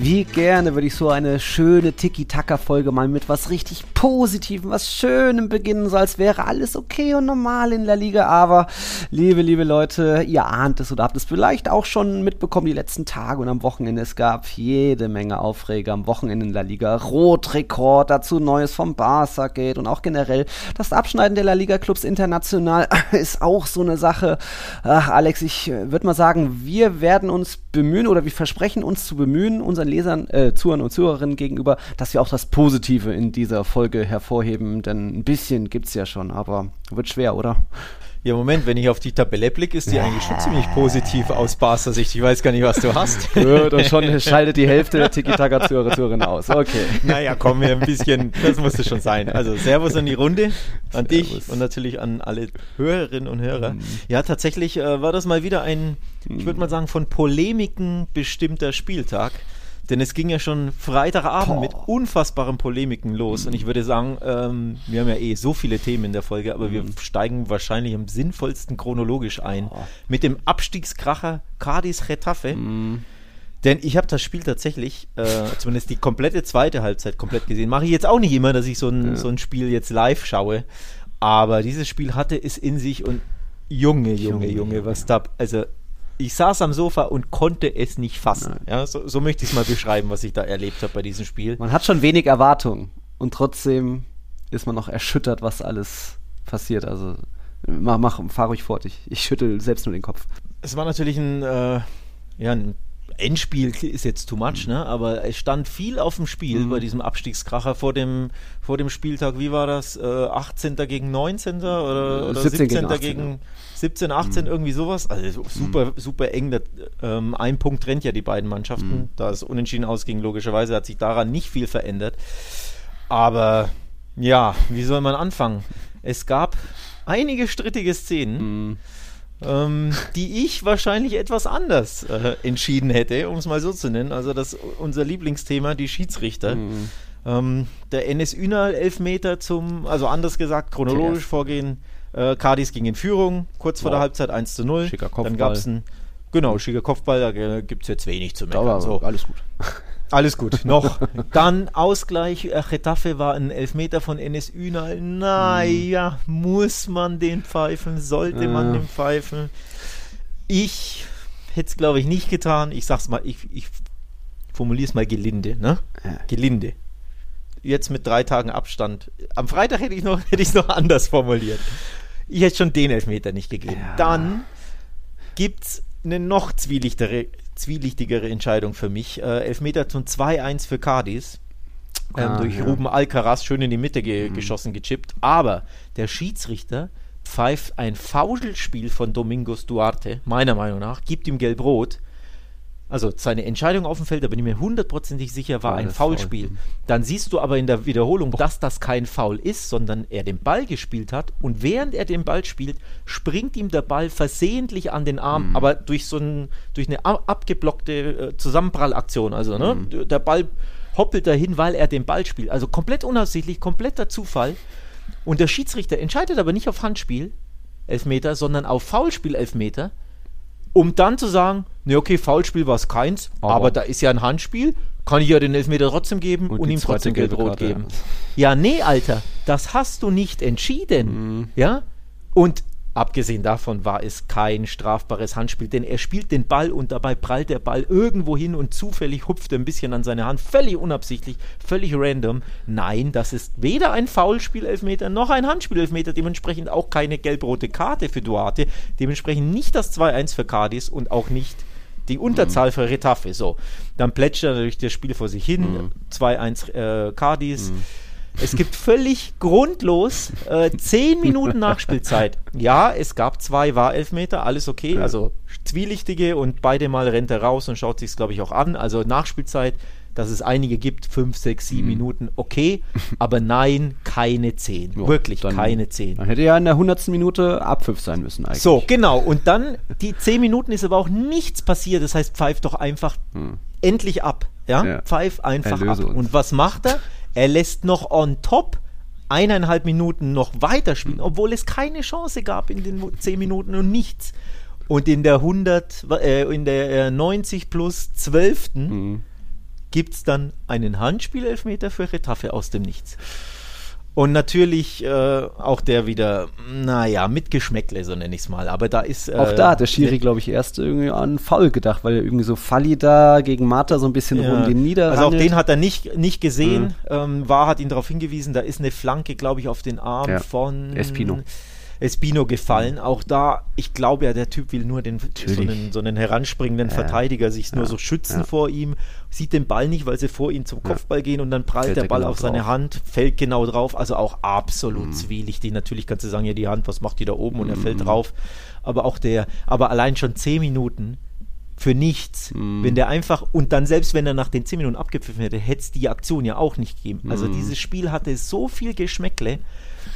wie gerne würde ich so eine schöne Tiki-Taka-Folge mal mit was richtig Positivem, was Schönem beginnen, so als wäre alles okay und normal in der Liga. Aber, liebe, liebe Leute, ihr ahnt es oder habt es vielleicht auch schon mitbekommen die letzten Tage und am Wochenende. Es gab jede Menge Aufreger am Wochenende in der Liga. Rotrekord, dazu Neues vom Barca Gate und auch generell das Abschneiden der La Liga-Clubs international ist auch so eine Sache. Ach, Alex, ich äh, würde mal sagen, wir werden uns bemühen oder wir versprechen uns zu bemühen, unseren unseren Lesern, äh, Zuhörern und Zuhörerinnen gegenüber, dass wir auch das Positive in dieser Folge hervorheben, denn ein bisschen gibt es ja schon, aber wird schwer, oder? Ja, Moment, wenn ich auf die Tabelle blicke, ist die eigentlich schon ziemlich positiv aus Barca Sicht. Ich weiß gar nicht, was du hast. Gut, und schon schaltet die Hälfte der Tiki-Taka-Zuhörer aus. Okay. Naja, komm, wir ein bisschen, das musste schon sein. Also, Servus an die Runde, an Servus. dich und natürlich an alle Hörerinnen und Hörer. Mhm. Ja, tatsächlich äh, war das mal wieder ein, ich würde mal sagen, von Polemiken bestimmter Spieltag. Denn es ging ja schon Freitagabend Boah. mit unfassbaren Polemiken los. Mhm. Und ich würde sagen, ähm, wir haben ja eh so viele Themen in der Folge, aber mhm. wir steigen wahrscheinlich am sinnvollsten chronologisch ein. Boah. Mit dem Abstiegskracher Cadiz Retafe. Mhm. Denn ich habe das Spiel tatsächlich, äh, zumindest die komplette zweite Halbzeit komplett gesehen. Mache ich jetzt auch nicht immer, dass ich so ein, ja. so ein Spiel jetzt live schaue. Aber dieses Spiel hatte es in sich und Junge, Junge, Junge, Junge was da. Also ich saß am Sofa und konnte es nicht fassen. Ja, so, so möchte ich es mal beschreiben, was ich da erlebt habe bei diesem Spiel. Man hat schon wenig Erwartung und trotzdem ist man noch erschüttert, was alles passiert. Also mach, mach fahr ruhig fort. Ich, ich schüttel selbst nur den Kopf. Es war natürlich ein, äh, ja, ein Endspiel ist jetzt too much, mhm. ne? aber es stand viel auf dem Spiel mhm. bei diesem Abstiegskracher vor dem, vor dem Spieltag. Wie war das? Äh, 18. gegen 19. oder, oder 17. 17. gegen, gegen 17, 18, mhm. irgendwie sowas. Also super, mhm. super eng. Das, ähm, ein Punkt trennt ja die beiden Mannschaften. Mhm. Da es unentschieden ausging, logischerweise hat sich daran nicht viel verändert. Aber ja, wie soll man anfangen? Es gab einige strittige Szenen. Mhm ähm, die ich wahrscheinlich etwas anders äh, entschieden hätte, um es mal so zu nennen. Also das unser Lieblingsthema, die Schiedsrichter. Mhm. Ähm, der NS Ünal Elfmeter zum, also anders gesagt, chronologisch vorgehen. Äh, Cardis ging in Führung, kurz vor wow. der Halbzeit 1 zu 0. Schicker Kopfball. Dann gab es ein, genau, schicker Kopfball, da gibt es jetzt wenig zu meckern. So. Alles gut. Alles gut, noch. Dann Ausgleich, äh, Getafe war ein Elfmeter von Enes Ünal. Naja, hm. muss man den pfeifen? Sollte ja. man den pfeifen? Ich hätte es, glaube ich, nicht getan. Ich sag's mal, ich, ich formuliere es mal gelinde, ne? Ja. Gelinde. Jetzt mit drei Tagen Abstand. Am Freitag hätte ich noch, hätte ich noch anders formuliert. Ich hätte schon den Elfmeter nicht gegeben. Ja. Dann gibt's eine noch zwielichtere zwielichtigere Entscheidung für mich. Äh, Elfmeter zum 2-1 für Cadiz. Ähm, ah, durch ja. Ruben Alcaraz schön in die Mitte ge mhm. geschossen, gechippt. Aber der Schiedsrichter pfeift ein Foulspiel von Domingos Duarte, meiner Meinung nach, gibt ihm gelb-rot also seine Entscheidung auf dem Feld, da bin ich mir hundertprozentig sicher, war, war ein Foulspiel. Foul. Dann siehst du aber in der Wiederholung, dass das kein Foul ist, sondern er den Ball gespielt hat und während er den Ball spielt, springt ihm der Ball versehentlich an den Arm, mhm. aber durch so ein, durch eine abgeblockte äh, Zusammenprallaktion. Also ne, mhm. der Ball hoppelt dahin, weil er den Ball spielt. Also komplett unabsichtlich, kompletter Zufall. Und der Schiedsrichter entscheidet aber nicht auf Handspiel, Elfmeter, sondern auf Foulspiel, Elfmeter um dann zu sagen, ne, okay, Foulspiel war es keins, aber, aber, da ist ja ein Handspiel, kann ich ja den Elfmeter trotzdem geben und, und ihm trotzdem Gelb-Rot geben. Ja. ja, nee, Alter, das hast du nicht entschieden. Mhm. Ja? Und Abgesehen davon war es kein strafbares Handspiel, denn er spielt den Ball und dabei prallt der Ball irgendwo hin und zufällig hupft er ein bisschen an seine Hand. Völlig unabsichtlich, völlig random. Nein, das ist weder ein Foulspiel-Elfmeter noch ein Handspiel-Elfmeter, dementsprechend auch keine gelb-rote Karte für Duarte, dementsprechend nicht das 2-1 für Cadiz und auch nicht die Unterzahl mhm. für Retafe. So, dann plätschert natürlich das Spiel vor sich hin. Mhm. 2-1 äh, Cadiz. Mhm es gibt völlig grundlos äh, zehn Minuten Nachspielzeit. Ja, es gab zwei War-Elfmeter, alles okay. Ja. Also zwielichtige und beide Mal rennt er raus und schaut sich es, glaube ich, auch an. Also Nachspielzeit, dass es einige gibt, fünf, sechs, sieben mhm. Minuten, okay. Aber nein, keine zehn. Jo, Wirklich dann, keine zehn. Dann hätte ja in der hundertsten Minute Abpfiff sein müssen eigentlich. So, genau. Und dann, die zehn Minuten ist aber auch nichts passiert. Das heißt, pfeift doch einfach hm. endlich ab. Ja? ja. Pfeif einfach Erlöse ab. Uns. Und was macht er? Er lässt noch on top eineinhalb Minuten noch weiterspielen, obwohl es keine Chance gab in den zehn Minuten und nichts. Und in der 100, äh, in der 90 plus 12. Mhm. gibt es dann einen Handspielelfmeter für Retafe aus dem Nichts. Und natürlich äh, auch der wieder, naja, mit Geschmäckle, so nenne ich es mal. Aber da ist. Äh, auch da hat der Schiri, glaube ich, erst irgendwie an Foul gedacht, weil er irgendwie so Falli da gegen Mata so ein bisschen ja. rum den niederrangelt. Also auch den hat er nicht, nicht gesehen. Mhm. Ähm, war hat ihn darauf hingewiesen, da ist eine Flanke, glaube ich, auf den Arm ja. von. Espino. Espino gefallen. Auch da, ich glaube ja, der Typ will nur den, so einen, so einen, heranspringenden ja. Verteidiger sich ja. nur so schützen ja. vor ihm, sieht den Ball nicht, weil sie vor ihm zum Kopfball gehen und dann prallt fällt der Ball genau auf seine Hand, fällt genau drauf. Also auch absolut mhm. zwielichtig. Natürlich kannst du sagen, ja, die Hand, was macht die da oben? Und mhm. er fällt drauf. Aber auch der, aber allein schon zehn Minuten für nichts. Mm. Wenn der einfach, und dann selbst wenn er nach den 10 Minuten abgepfiffen hätte, hätte es die Aktion ja auch nicht gegeben. Also mm. dieses Spiel hatte so viel Geschmäckle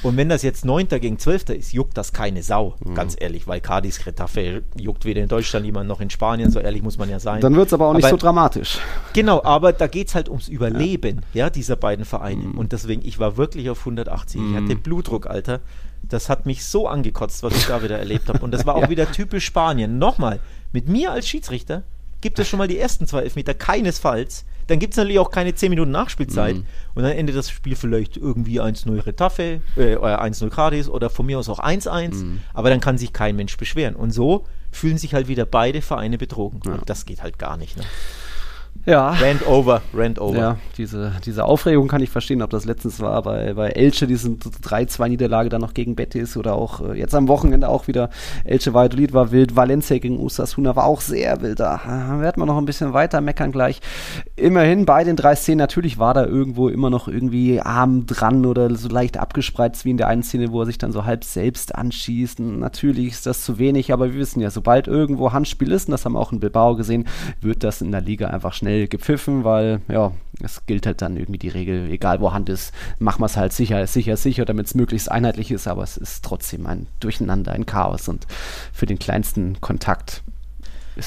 und wenn das jetzt 9. gegen 12. ist, juckt das keine Sau, mhm. ganz ehrlich, weil Cadiz Retafe juckt weder in Deutschland jemand noch in Spanien, so ehrlich muss man ja sein. Dann wird es aber auch nicht so dramatisch. Genau, aber da geht es halt ums Überleben ja. ja dieser beiden Vereine. Mhm. Und deswegen, ich war wirklich auf 180. Mhm. Ich hatte Blutdruck, Alter. Das hat mich so angekotzt, was ich da wieder erlebt habe. Und das war auch ja. wieder typisch Spanien. Nochmal, mit mir als Schiedsrichter gibt es schon mal die ersten zwei Elfmeter keinesfalls dann gibt es natürlich auch keine 10 Minuten Nachspielzeit. Mhm. Und dann endet das Spiel vielleicht irgendwie 1-0 Retafe, äh, 1-0 Cardis oder von mir aus auch 1-1. Mhm. Aber dann kann sich kein Mensch beschweren. Und so fühlen sich halt wieder beide Vereine betrogen. Ja. Und das geht halt gar nicht. Ne? Ja. Rand over, rand over. Ja, diese, diese Aufregung kann ich verstehen, ob das letztens war bei, bei Elche, diese 3-2-Niederlage dann noch gegen Betis oder auch äh, jetzt am Wochenende auch wieder Elche Valladolid war wild, Valencia gegen Osasuna war auch sehr wild. Da werden wir noch ein bisschen weiter meckern gleich. Immerhin bei den drei Szenen, natürlich war da irgendwo immer noch irgendwie Arm dran oder so leicht abgespreizt wie in der einen Szene, wo er sich dann so halb selbst anschießt. Natürlich ist das zu wenig, aber wir wissen ja, sobald irgendwo Handspiel ist, und das haben wir auch in Bilbao gesehen, wird das in der Liga einfach schnell gepfiffen, weil ja, es gilt halt dann irgendwie die Regel, egal wo Hand ist, machen wir es halt sicher, sicher, sicher, damit es möglichst einheitlich ist, aber es ist trotzdem ein Durcheinander, ein Chaos und für den kleinsten Kontakt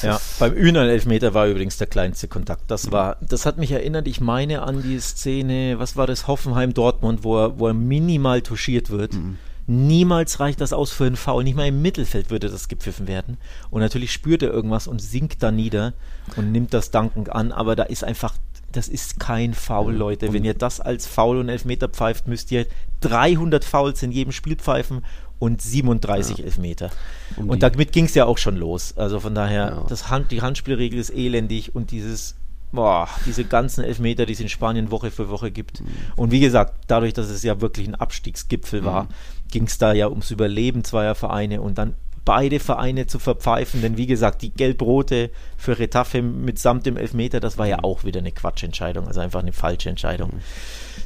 ja, beim Ünan Elfmeter war übrigens der kleinste Kontakt. Das war, das hat mich erinnert, ich meine an die Szene, was war das, Hoffenheim Dortmund, wo er, wo er minimal touchiert wird. Mhm. Niemals reicht das aus für einen Foul. Nicht mal im Mittelfeld würde das gepfiffen werden. Und natürlich spürt er irgendwas und sinkt da nieder und nimmt das dankend an. Aber da ist einfach, das ist kein Foul, Leute. Wenn ihr das als Foul und Elfmeter pfeift, müsst ihr 300 Fouls in jedem Spiel pfeifen und 37 ja. Elfmeter. Um und damit ging es ja auch schon los. Also von daher, ja. das Hand, die Handspielregel ist elendig und dieses boah, diese ganzen Elfmeter, die es in Spanien Woche für Woche gibt. Mhm. Und wie gesagt, dadurch, dass es ja wirklich ein Abstiegsgipfel mhm. war, ging es da ja ums Überleben zweier Vereine und dann beide Vereine zu verpfeifen, denn wie gesagt, die Gelb-Rote für Retafe mitsamt dem Elfmeter, das war ja auch wieder eine Quatschentscheidung, also einfach eine falsche Entscheidung. Mhm.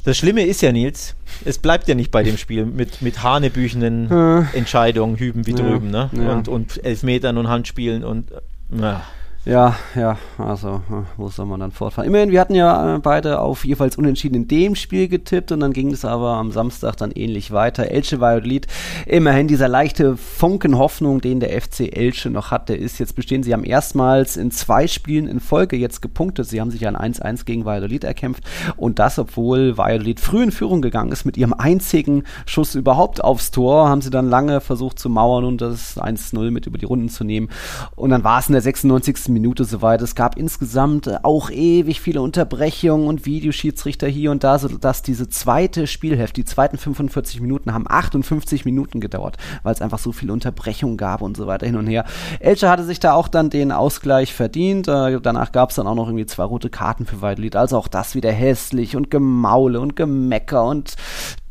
Das Schlimme ist ja, Nils, es bleibt ja nicht bei dem Spiel mit, mit hanebüchenden äh. Entscheidungen hüben wie drüben, ne? Ja. Und, und Elfmetern und Handspielen und ja. Ja, ja, also, wo soll man dann fortfahren? Immerhin, wir hatten ja äh, beide auf jeweils unentschieden in dem Spiel getippt und dann ging es aber am Samstag dann ähnlich weiter. Elche Valladolid, immerhin dieser leichte Funken Hoffnung, den der FC Elche noch hat, der ist jetzt bestehen. Sie haben erstmals in zwei Spielen in Folge jetzt gepunktet. Sie haben sich ein 1-1 gegen Valladolid erkämpft und das, obwohl Valladolid früh in Führung gegangen ist mit ihrem einzigen Schuss überhaupt aufs Tor, haben sie dann lange versucht zu mauern und das 1-0 mit über die Runden zu nehmen. Und dann war es in der 96. Minute soweit. Es gab insgesamt äh, auch ewig viele Unterbrechungen und Videoschiedsrichter hier und da, sodass diese zweite Spielhälfte, die zweiten 45 Minuten haben 58 Minuten gedauert, weil es einfach so viele Unterbrechungen gab und so weiter hin und her. Elche hatte sich da auch dann den Ausgleich verdient. Äh, danach gab es dann auch noch irgendwie zwei rote Karten für Weidlied. Also auch das wieder hässlich und Gemaule und Gemecker und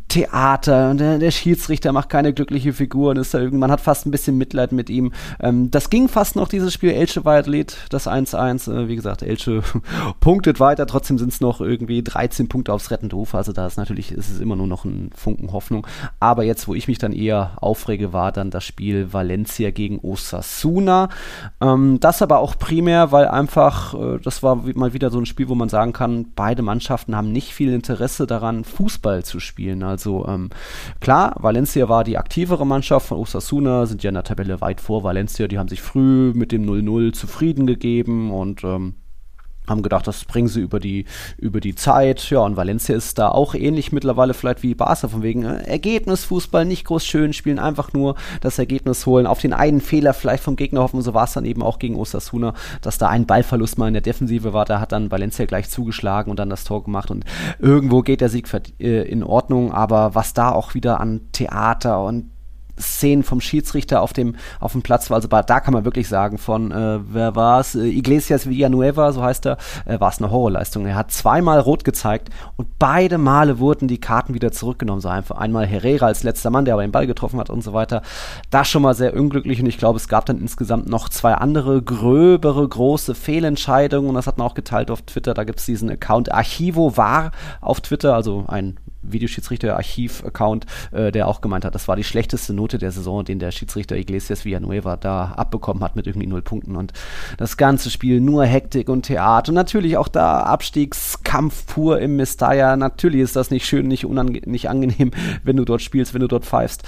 Theater und der, der, Schiedsrichter macht keine glückliche Figur und ist da irgendwie, man hat fast ein bisschen Mitleid mit ihm. Ähm, das ging fast noch, dieses Spiel. Elche war Athlet, das 1-1. Äh, wie gesagt, Elche punktet weiter, trotzdem sind es noch irgendwie 13 Punkte aufs rettende Ufer. Also da ist natürlich, ist es immer nur noch ein Funken Hoffnung. Aber jetzt, wo ich mich dann eher aufrege, war dann das Spiel Valencia gegen Osasuna. Ähm, das aber auch primär, weil einfach, äh, das war mal wieder so ein Spiel, wo man sagen kann, beide Mannschaften haben nicht viel Interesse daran, Fußball zu spielen. Also also ähm, klar, Valencia war die aktivere Mannschaft von Osasuna, sind ja in der Tabelle weit vor Valencia. Die haben sich früh mit dem 0-0 zufrieden gegeben und ähm, haben gedacht, das bringen sie über die, über die Zeit. Ja, und Valencia ist da auch ähnlich mittlerweile vielleicht wie Barca, von wegen äh, Ergebnisfußball, nicht groß schön spielen, einfach nur das Ergebnis holen, auf den einen Fehler vielleicht vom Gegner hoffen. So war es dann eben auch gegen Osasuna, dass da ein Ballverlust mal in der Defensive war. Da hat dann Valencia gleich zugeschlagen und dann das Tor gemacht. Und irgendwo geht der Sieg äh, in Ordnung, aber was da auch wieder an Theater und Szenen vom Schiedsrichter auf dem, auf dem Platz war. Also da kann man wirklich sagen, von, äh, wer war es? Äh, Iglesias Villanueva, so heißt er, äh, war es eine Horrorleistung. Er hat zweimal rot gezeigt und beide Male wurden die Karten wieder zurückgenommen. So einfach einmal Herrera als letzter Mann, der aber den Ball getroffen hat und so weiter. Das schon mal sehr unglücklich und ich glaube, es gab dann insgesamt noch zwei andere gröbere, große Fehlentscheidungen und das hat man auch geteilt auf Twitter. Da gibt es diesen Account Archivo war auf Twitter, also ein Videoschiedsrichter-Archiv-Account, äh, der auch gemeint hat, das war die schlechteste Note der Saison, den der Schiedsrichter Iglesias Villanueva da abbekommen hat mit irgendwie null Punkten. Und das ganze Spiel nur Hektik und Theater. Und natürlich auch da Abstiegskampf pur im Mestalla. Natürlich ist das nicht schön, nicht, nicht angenehm, wenn du dort spielst, wenn du dort pfeifst.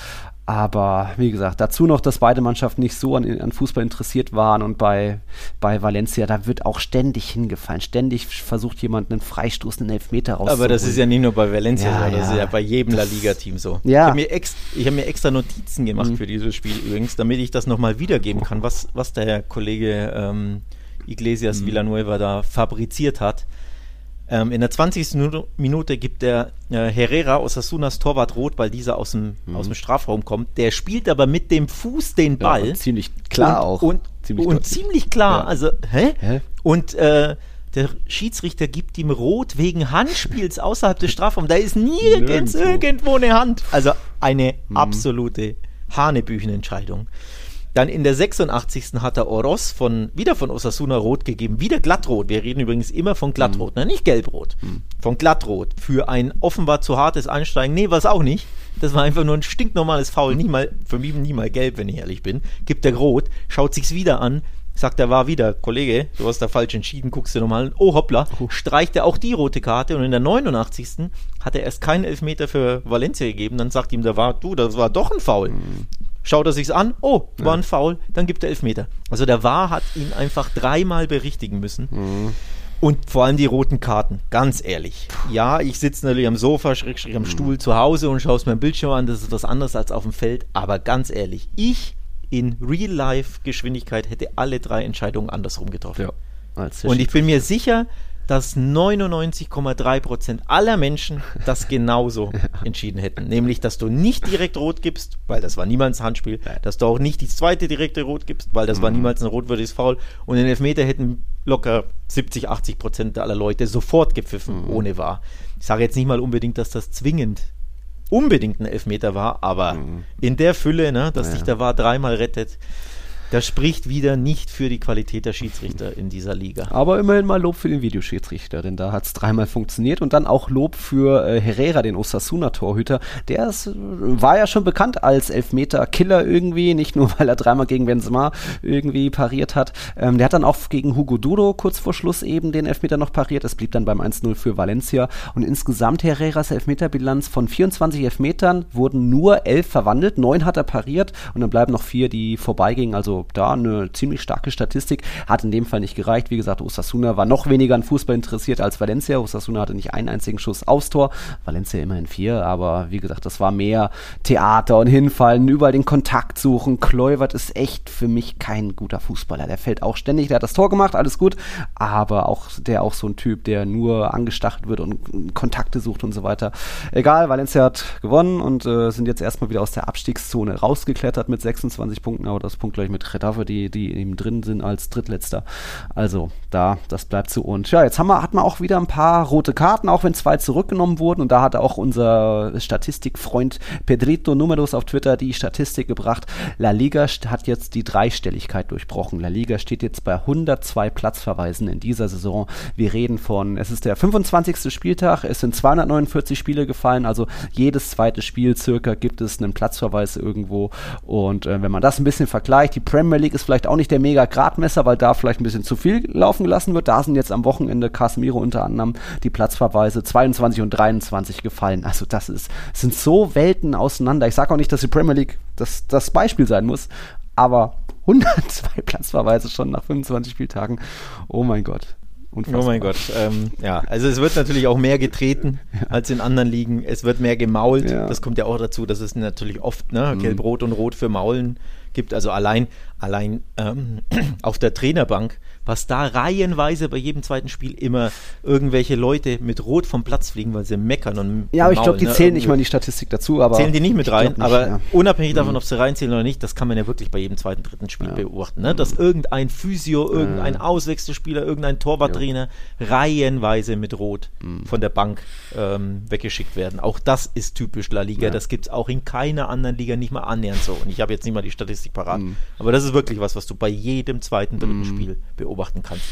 Aber wie gesagt, dazu noch, dass beide Mannschaften nicht so an, an, Fußball interessiert waren und bei, bei Valencia, da wird auch ständig hingefallen. Ständig versucht jemand einen Freistoß, einen Elfmeter rauszuholen. Aber das ist ja nicht nur bei Valencia ja, so, das ja. ist ja bei jedem La Liga-Team so. Ja. Ich habe mir, ex, hab mir extra Notizen gemacht mhm. für dieses Spiel übrigens, damit ich das nochmal wiedergeben kann, was, was der Kollege ähm, Iglesias mhm. Villanueva da fabriziert hat. Ähm, in der 20. Minute gibt der äh, Herrera Osasunas Torwart rot, weil dieser aus dem, mhm. aus dem Strafraum kommt. Der spielt aber mit dem Fuß den Ball. Ja, ziemlich klar und, auch. Und ziemlich, und ziemlich klar. Ja. Also, hä? hä? Und äh, der Schiedsrichter gibt ihm rot wegen Handspiels außerhalb des Strafraums. Da ist nirgends Nirgendwo. irgendwo eine Hand. Also eine mhm. absolute Hanebüchenentscheidung. Dann in der 86. hat er Oros von, wieder von Osasuna rot gegeben, wieder glattrot. Wir reden übrigens immer von glattrot, mhm. ne? nicht gelbrot. Mhm. Von glattrot. Für ein offenbar zu hartes Einsteigen. Nee, war es auch nicht. Das war einfach nur ein stinknormales Foul. Nicht mal, für mich nie mal gelb, wenn ich ehrlich bin. Gibt er rot, schaut sich's wieder an, sagt er, war wieder, Kollege, du hast da falsch entschieden, guckst du nochmal an. Oh, hoppla, streicht er auch die rote Karte und in der 89. hat er erst keinen Elfmeter für Valencia gegeben. Dann sagt ihm, da war, du, das war doch ein Foul. Mhm. Schaut er sich's an, oh, war ein Foul, dann gibt er Elfmeter. Also der VAR hat ihn einfach dreimal berichtigen müssen. Mhm. Und vor allem die roten Karten, ganz ehrlich. Ja, ich sitze natürlich am Sofa, schräg, schräg am mhm. Stuhl zu Hause und schaue es mir im Bildschirm an, das ist was anderes als auf dem Feld. Aber ganz ehrlich, ich in Real-Life-Geschwindigkeit hätte alle drei Entscheidungen andersrum getroffen. Ja, und ich bin mir sicher, dass 99,3% aller Menschen das genauso entschieden hätten. Nämlich, dass du nicht direkt rot gibst, weil das war niemals ein Handspiel, dass du auch nicht die zweite direkte rot gibst, weil das mhm. war niemals ein rotwürdiges Foul. Und den Elfmeter hätten locker 70, 80% aller Leute sofort gepfiffen, mhm. ohne wahr. Ich sage jetzt nicht mal unbedingt, dass das zwingend unbedingt ein Elfmeter war, aber mhm. in der Fülle, ne, dass ja. sich der war dreimal rettet, das spricht wieder nicht für die Qualität der Schiedsrichter in dieser Liga. Aber immerhin mal Lob für den Videoschiedsrichter, denn da hat es dreimal funktioniert. Und dann auch Lob für äh, Herrera, den Osasuna-Torhüter. Der ist, war ja schon bekannt als Elfmeter-Killer irgendwie, nicht nur weil er dreimal gegen Benzema irgendwie pariert hat. Ähm, der hat dann auch gegen Hugo Duro kurz vor Schluss eben den Elfmeter noch pariert. Es blieb dann beim 1-0 für Valencia. Und insgesamt Herreras Elfmeterbilanz von 24 Elfmetern wurden nur elf verwandelt. Neun hat er pariert und dann bleiben noch vier, die vorbeigingen. Also da eine ziemlich starke Statistik. Hat in dem Fall nicht gereicht. Wie gesagt, Osasuna war noch weniger an Fußball interessiert als Valencia. Osasuna hatte nicht einen einzigen Schuss aufs Tor. Valencia immerhin vier, aber wie gesagt, das war mehr Theater und Hinfallen, überall den Kontakt suchen. Kluivert ist echt für mich kein guter Fußballer. Der fällt auch ständig, der hat das Tor gemacht, alles gut, aber auch der auch so ein Typ, der nur angestachelt wird und Kontakte sucht und so weiter. Egal, Valencia hat gewonnen und äh, sind jetzt erstmal wieder aus der Abstiegszone rausgeklettert mit 26 Punkten, aber das Punkt gleich mit Getafe, die, die eben drin sind als Drittletzter. Also da, das bleibt zu uns. Ja, jetzt haben wir, hat man auch wieder ein paar rote Karten, auch wenn zwei zurückgenommen wurden. Und da hat auch unser Statistikfreund Pedrito Numeros auf Twitter die Statistik gebracht. La Liga hat jetzt die Dreistelligkeit durchbrochen. La Liga steht jetzt bei 102 Platzverweisen in dieser Saison. Wir reden von, es ist der 25. Spieltag, es sind 249 Spiele gefallen, also jedes zweite Spiel circa gibt es einen Platzverweis irgendwo. Und äh, wenn man das ein bisschen vergleicht, die Premier Premier League ist vielleicht auch nicht der mega Gradmesser, weil da vielleicht ein bisschen zu viel laufen gelassen wird. Da sind jetzt am Wochenende Casemiro unter anderem die Platzverweise 22 und 23 gefallen. Also das ist, sind so Welten auseinander. Ich sage auch nicht, dass die Premier League das, das Beispiel sein muss, aber 102 Platzverweise schon nach 25 Spieltagen. Oh mein Gott. Unfassbar. Oh mein Gott. Ähm, ja, also es wird natürlich auch mehr getreten ja. als in anderen Ligen. Es wird mehr gemault. Ja. Das kommt ja auch dazu, dass es natürlich oft ne, mhm. Gelb-Rot und Rot für Maulen gibt. Also allein, allein ähm, auf der Trainerbank was da reihenweise bei jedem zweiten Spiel immer irgendwelche Leute mit Rot vom Platz fliegen, weil sie meckern und Ja, aber ich glaube, die ne? zählen nicht mal in die Statistik dazu. Aber zählen die nicht mit rein, nicht, aber ja. unabhängig davon, mhm. ob sie reinzählen oder nicht, das kann man ja wirklich bei jedem zweiten, dritten Spiel ja. beobachten. Ne? Dass irgendein Physio, irgendein ja. Auswechselspieler, irgendein Torwarttrainer reihenweise mit Rot mhm. von der Bank ähm, weggeschickt werden. Auch das ist typisch La Liga. Das gibt es auch in keiner anderen Liga nicht mal annähernd so. Und ich habe jetzt nicht mal die Statistik parat. Mhm. Aber das ist wirklich was, was du bei jedem zweiten, dritten mhm. Spiel beobachtest beobachten kannst.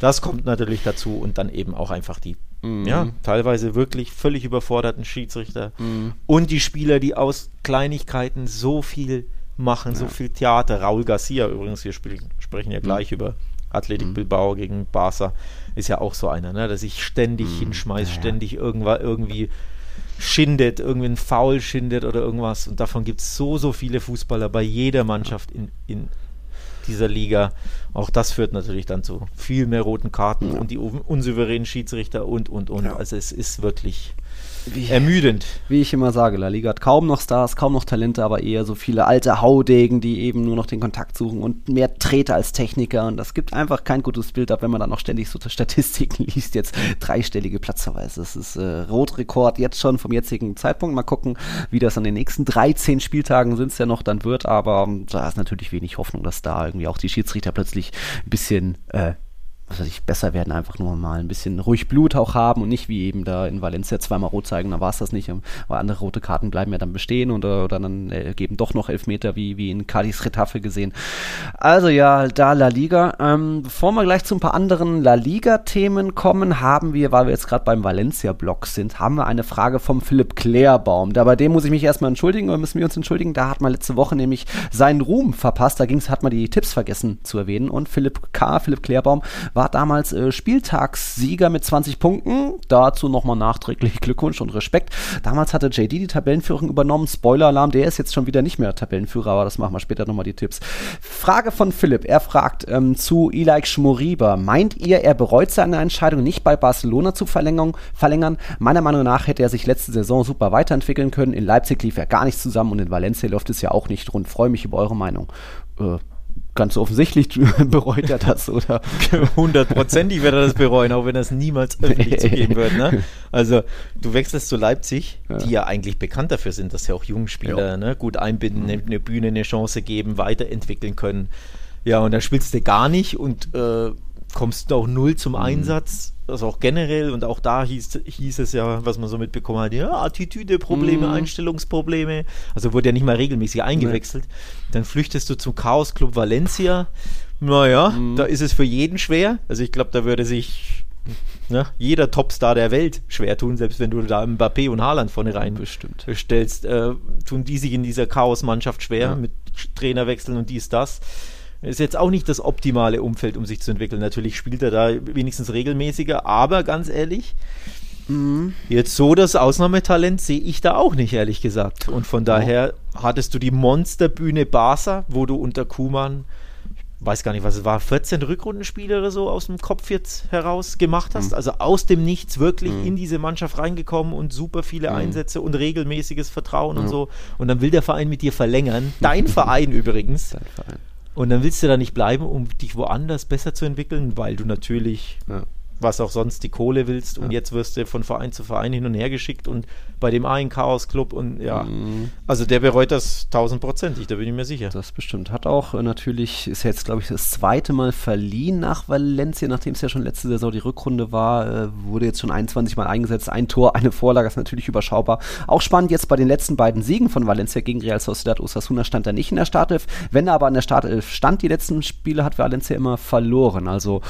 Das kommt natürlich dazu und dann eben auch einfach die mhm. ja, teilweise wirklich völlig überforderten Schiedsrichter mhm. und die Spieler, die aus Kleinigkeiten so viel machen, ja. so viel Theater. Raul Garcia übrigens, wir sprechen, sprechen ja mhm. gleich über Athletic mhm. Bilbao gegen Barca, ist ja auch so einer, ne, der sich ständig mhm. hinschmeißt, ja, ständig irgendwann irgendwie schindet, irgendwie ein Foul schindet oder irgendwas. Und davon gibt es so, so viele Fußballer bei jeder Mannschaft in, in dieser Liga. Auch das führt natürlich dann zu viel mehr roten Karten ja. und die unsouveränen Schiedsrichter und, und, und. Ja. Also es ist wirklich wie, ermüdend. Wie ich immer sage, La Liga hat kaum noch Stars, kaum noch Talente, aber eher so viele alte Haudegen, die eben nur noch den Kontakt suchen und mehr Treter als Techniker. Und das gibt einfach kein gutes Bild ab, wenn man dann noch ständig so Statistiken liest. Jetzt dreistellige Platzverweise. Das ist äh, Rotrekord jetzt schon vom jetzigen Zeitpunkt. Mal gucken, wie das an den nächsten 13 Spieltagen sind es ja noch dann wird. Aber ähm, da ist natürlich wenig Hoffnung, dass da irgendwie auch die Schiedsrichter plötzlich ein bisschen äh, was weiß ich, besser werden, einfach nur mal ein bisschen ruhig Blut auch haben und nicht wie eben da in Valencia zweimal rot zeigen, dann war es das nicht, weil andere rote Karten bleiben ja dann bestehen oder, oder dann äh, geben doch noch Elfmeter, wie, wie in Cadiz Retafe gesehen. Also ja, da La Liga. Ähm, bevor wir gleich zu ein paar anderen La Liga-Themen kommen, haben wir, weil wir jetzt gerade beim Valencia-Block sind, haben wir eine Frage vom Philipp Klärbaum. Da bei dem muss ich mich erstmal entschuldigen, oder müssen wir uns entschuldigen, da hat man letzte Woche nämlich seinen Ruhm verpasst, da ging's, hat man die Tipps vergessen zu erwähnen und Philipp K., Philipp Klärbaum, war damals äh, Spieltagssieger mit 20 Punkten. Dazu nochmal nachträglich Glückwunsch und Respekt. Damals hatte JD die Tabellenführung übernommen. Spoiler-Alarm, der ist jetzt schon wieder nicht mehr Tabellenführer, aber das machen wir später nochmal die Tipps. Frage von Philipp. Er fragt ähm, zu Ilaik Schmoriba. Meint ihr, er bereut seine Entscheidung, nicht bei Barcelona zu verlängern? Meiner Meinung nach hätte er sich letzte Saison super weiterentwickeln können. In Leipzig lief er gar nicht zusammen und in Valencia läuft es ja auch nicht rund. Freue mich über eure Meinung. Äh, ganz offensichtlich bereut er das, oder? Hundertprozentig wird er das bereuen, auch wenn er es niemals öffentlich zugeben wird. Ne? Also du wechselst zu Leipzig, ja. die ja eigentlich bekannt dafür sind, dass sie auch jungen Spieler ne, gut einbinden, mhm. eine Bühne, eine Chance geben, weiterentwickeln können. Ja, und dann spielst du gar nicht und äh, kommst auch null zum mhm. Einsatz also auch generell und auch da hieß, hieß es ja, was man so mitbekommen hat, ja, Attitüde-Probleme, mm. Einstellungsprobleme, also wurde ja nicht mal regelmäßig eingewechselt. Nee. Dann flüchtest du zum Chaos Club Valencia. Naja, mm. da ist es für jeden schwer. Also ich glaube, da würde sich ne, jeder Topstar der Welt schwer tun, selbst wenn du da Mbappé und Haaland vorne rein Bestimmt. stellst, äh, tun die sich in dieser Chaos-Mannschaft schwer ja. mit Trainerwechseln und dies, das. Ist jetzt auch nicht das optimale Umfeld, um sich zu entwickeln. Natürlich spielt er da wenigstens regelmäßiger, aber ganz ehrlich, mhm. jetzt so das Ausnahmetalent sehe ich da auch nicht, ehrlich gesagt. Und von daher hattest du die Monsterbühne Barca, wo du unter Kuman, weiß gar nicht, was es war, 14 Rückrundenspiele oder so aus dem Kopf jetzt heraus gemacht hast. Mhm. Also aus dem Nichts wirklich mhm. in diese Mannschaft reingekommen und super viele mhm. Einsätze und regelmäßiges Vertrauen und so. Und dann will der Verein mit dir verlängern. Dein Verein übrigens. Dein Verein. Und dann willst du da nicht bleiben, um dich woanders besser zu entwickeln, weil du natürlich ja was auch sonst die Kohle willst. Und ja. jetzt wirst du von Verein zu Verein hin und her geschickt und bei dem einen Chaos Club und ja, mhm. also der bereut das tausendprozentig, da bin ich mir sicher. Das bestimmt. Hat auch äh, natürlich, ist jetzt glaube ich das zweite Mal verliehen nach Valencia, nachdem es ja schon letzte Saison die Rückrunde war, äh, wurde jetzt schon 21 Mal eingesetzt. Ein Tor, eine Vorlage, ist natürlich überschaubar. Auch spannend jetzt bei den letzten beiden Siegen von Valencia gegen Real Sociedad Osasuna stand er nicht in der Startelf. Wenn er aber in der Startelf stand, die letzten Spiele hat Valencia immer verloren. Also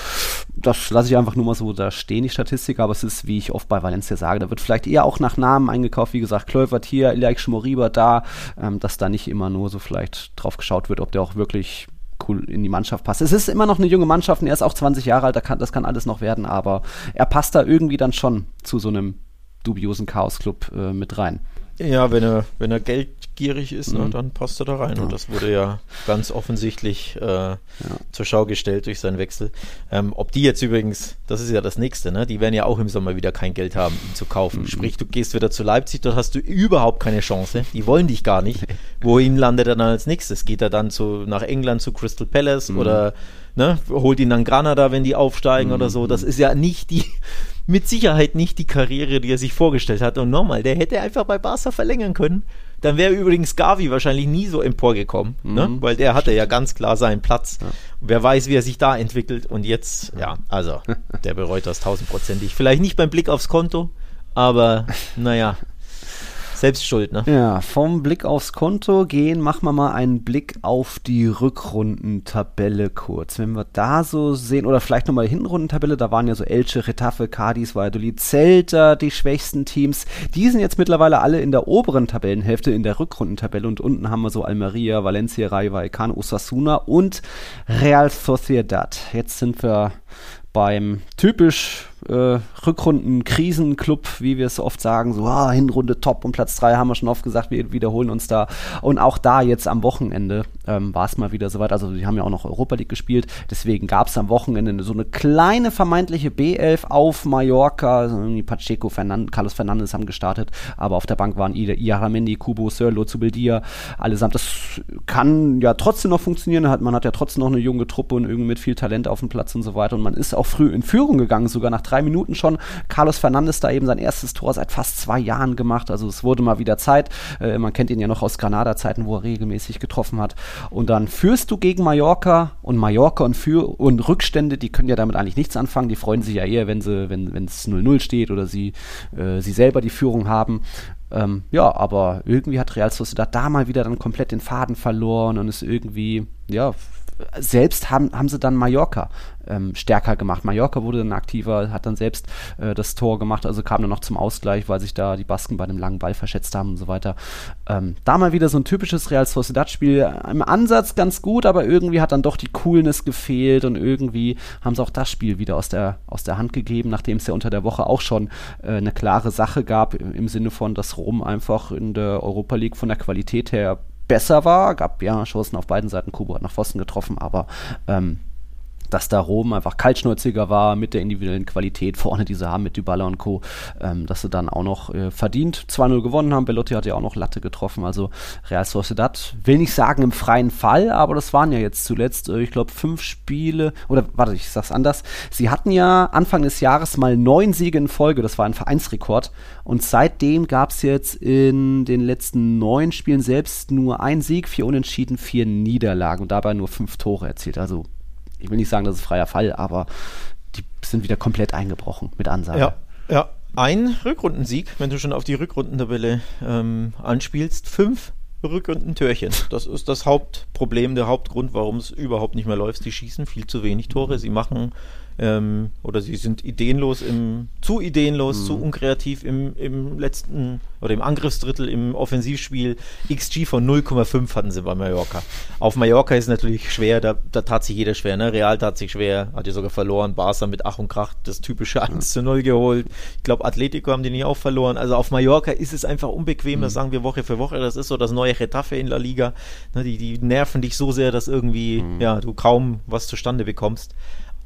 das lasse ich einfach nur mal so da stehen, die Statistik, aber es ist, wie ich oft bei Valencia sage, da wird vielleicht eher auch nach Namen eingekauft, wie gesagt, Kluivert hier, Ilaik Schmoriba da, ähm, dass da nicht immer nur so vielleicht drauf geschaut wird, ob der auch wirklich cool in die Mannschaft passt. Es ist immer noch eine junge Mannschaft und er ist auch 20 Jahre alt, kann, das kann alles noch werden, aber er passt da irgendwie dann schon zu so einem dubiosen Chaos-Club äh, mit rein. Ja, wenn er, wenn er Geld gierig ist, ne, mhm. ne, dann passt er da rein. Ja. Und das wurde ja ganz offensichtlich äh, ja. zur Schau gestellt durch seinen Wechsel. Ähm, ob die jetzt übrigens, das ist ja das nächste, ne? die werden ja auch im Sommer wieder kein Geld haben, ihn zu kaufen. Mhm. Sprich, du gehst wieder zu Leipzig, dort hast du überhaupt keine Chance. Die wollen dich gar nicht. Wohin landet er dann als nächstes? Geht er dann zu, nach England zu Crystal Palace mhm. oder ne, holt ihn dann Granada, wenn die aufsteigen oder so? Das mhm. ist ja nicht die mit Sicherheit nicht die Karriere, die er sich vorgestellt hat. Und nochmal, der hätte einfach bei Barca verlängern können. Dann wäre übrigens Gavi wahrscheinlich nie so emporgekommen, ne? mhm. ne? weil der hatte ja ganz klar seinen Platz. Ja. Wer weiß, wie er sich da entwickelt. Und jetzt, ja, also, der bereut das tausendprozentig. Vielleicht nicht beim Blick aufs Konto, aber naja, selbst schuld, ne? Ja, vom Blick aufs Konto gehen, machen wir mal einen Blick auf die Rückrundentabelle kurz. Wenn wir da so sehen, oder vielleicht nochmal die Hinrundentabelle, da waren ja so Elche, Retafe, Cadiz, Valladolid, Celta, die schwächsten Teams. Die sind jetzt mittlerweile alle in der oberen Tabellenhälfte, in der Rückrundentabelle. Und unten haben wir so Almeria, Valencia, Rayo Vallecano, Osasuna und Real Sociedad. Jetzt sind wir beim typisch äh, Rückrunden-Krisenclub, wie wir es oft sagen, so ah, Hinrunde top und Platz 3 haben wir schon oft gesagt, wir wiederholen uns da. Und auch da jetzt am Wochenende ähm, war es mal wieder soweit. Also die haben ja auch noch Europa League gespielt, deswegen gab es am Wochenende so eine kleine vermeintliche B11 auf Mallorca. Also Pacheco, Fernand Carlos Fernandes haben gestartet, aber auf der Bank waren Ida, Iaramendi, Kubo, Sörlo, Zubeldia, allesamt. Das kann ja trotzdem noch funktionieren. Man hat ja trotzdem noch eine junge Truppe und irgendwie mit viel Talent auf dem Platz und so weiter. Und man ist auch früh in Führung gegangen, sogar nach drei Minuten schon. Carlos Fernandes da eben sein erstes Tor seit fast zwei Jahren gemacht. Also es wurde mal wieder Zeit. Äh, man kennt ihn ja noch aus Granada-Zeiten, wo er regelmäßig getroffen hat. Und dann führst du gegen Mallorca und Mallorca und, für und Rückstände, die können ja damit eigentlich nichts anfangen. Die freuen sich ja eher, wenn sie, wenn es 0-0 steht oder sie, äh, sie selber die Führung haben. Ähm, ja, aber irgendwie hat Real Sociedad da mal wieder dann komplett den Faden verloren und ist irgendwie, ja, selbst haben, haben sie dann Mallorca ähm, stärker gemacht. Mallorca wurde dann aktiver, hat dann selbst äh, das Tor gemacht, also kam dann noch zum Ausgleich, weil sich da die Basken bei dem langen Ball verschätzt haben und so weiter. Ähm, da mal wieder so ein typisches Real Sociedad-Spiel. Im Ansatz ganz gut, aber irgendwie hat dann doch die Coolness gefehlt und irgendwie haben sie auch das Spiel wieder aus der, aus der Hand gegeben, nachdem es ja unter der Woche auch schon äh, eine klare Sache gab, im Sinne von, dass Rom einfach in der Europa League von der Qualität her besser war. Gab ja Chancen auf beiden Seiten. Kubo hat nach Pfosten getroffen, aber ähm, dass da Rom einfach kaltschnäuziger war mit der individuellen Qualität vorne, die sie haben mit Dybala und Co., ähm, dass sie dann auch noch äh, verdient 2-0 gewonnen haben. Bellotti hat ja auch noch Latte getroffen, also Real Sociedad, will nicht sagen im freien Fall, aber das waren ja jetzt zuletzt, äh, ich glaube, fünf Spiele, oder warte, ich sag's anders, sie hatten ja Anfang des Jahres mal neun Siege in Folge, das war ein Vereinsrekord und seitdem gab es jetzt in den letzten neun Spielen selbst nur ein Sieg, vier Unentschieden, vier Niederlagen und dabei nur fünf Tore erzielt, also ich will nicht sagen, das ist freier Fall, aber die sind wieder komplett eingebrochen mit Ansage. Ja, ja. Ein Rückrundensieg, wenn du schon auf die Rückrundentabelle ähm, anspielst. Fünf Rückrundentörchen. Das ist das Hauptproblem, der Hauptgrund, warum es überhaupt nicht mehr läuft. Sie schießen viel zu wenig Tore. Sie machen ähm, oder sie sind ideenlos im, zu ideenlos, mhm. zu unkreativ im, im letzten oder im Angriffsdrittel im Offensivspiel. XG von 0,5 hatten sie bei Mallorca. Auf Mallorca ist natürlich schwer, da, da tat sich jeder schwer, ne? Real tat sich schwer, hat ja sogar verloren, Barca mit Ach und Krach das typische 1 zu 0 geholt. Ich glaube, Atletico haben die nicht auch verloren. Also auf Mallorca ist es einfach unbequem, mhm. das sagen wir Woche für Woche. Das ist so das neue Getafe in La Liga. Ne? Die, die nerven dich so sehr, dass irgendwie, mhm. ja, du kaum was zustande bekommst.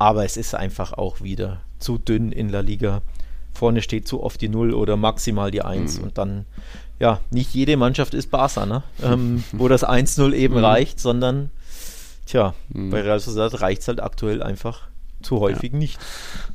Aber es ist einfach auch wieder zu dünn in La Liga. Vorne steht zu oft die Null oder maximal die Eins. Mhm. Und dann, ja, nicht jede Mannschaft ist Barca, ne? Ähm, wo das 1-0 eben mhm. reicht, sondern, tja, mhm. bei Real Sociedad reicht es halt aktuell einfach zu häufig ja. nicht.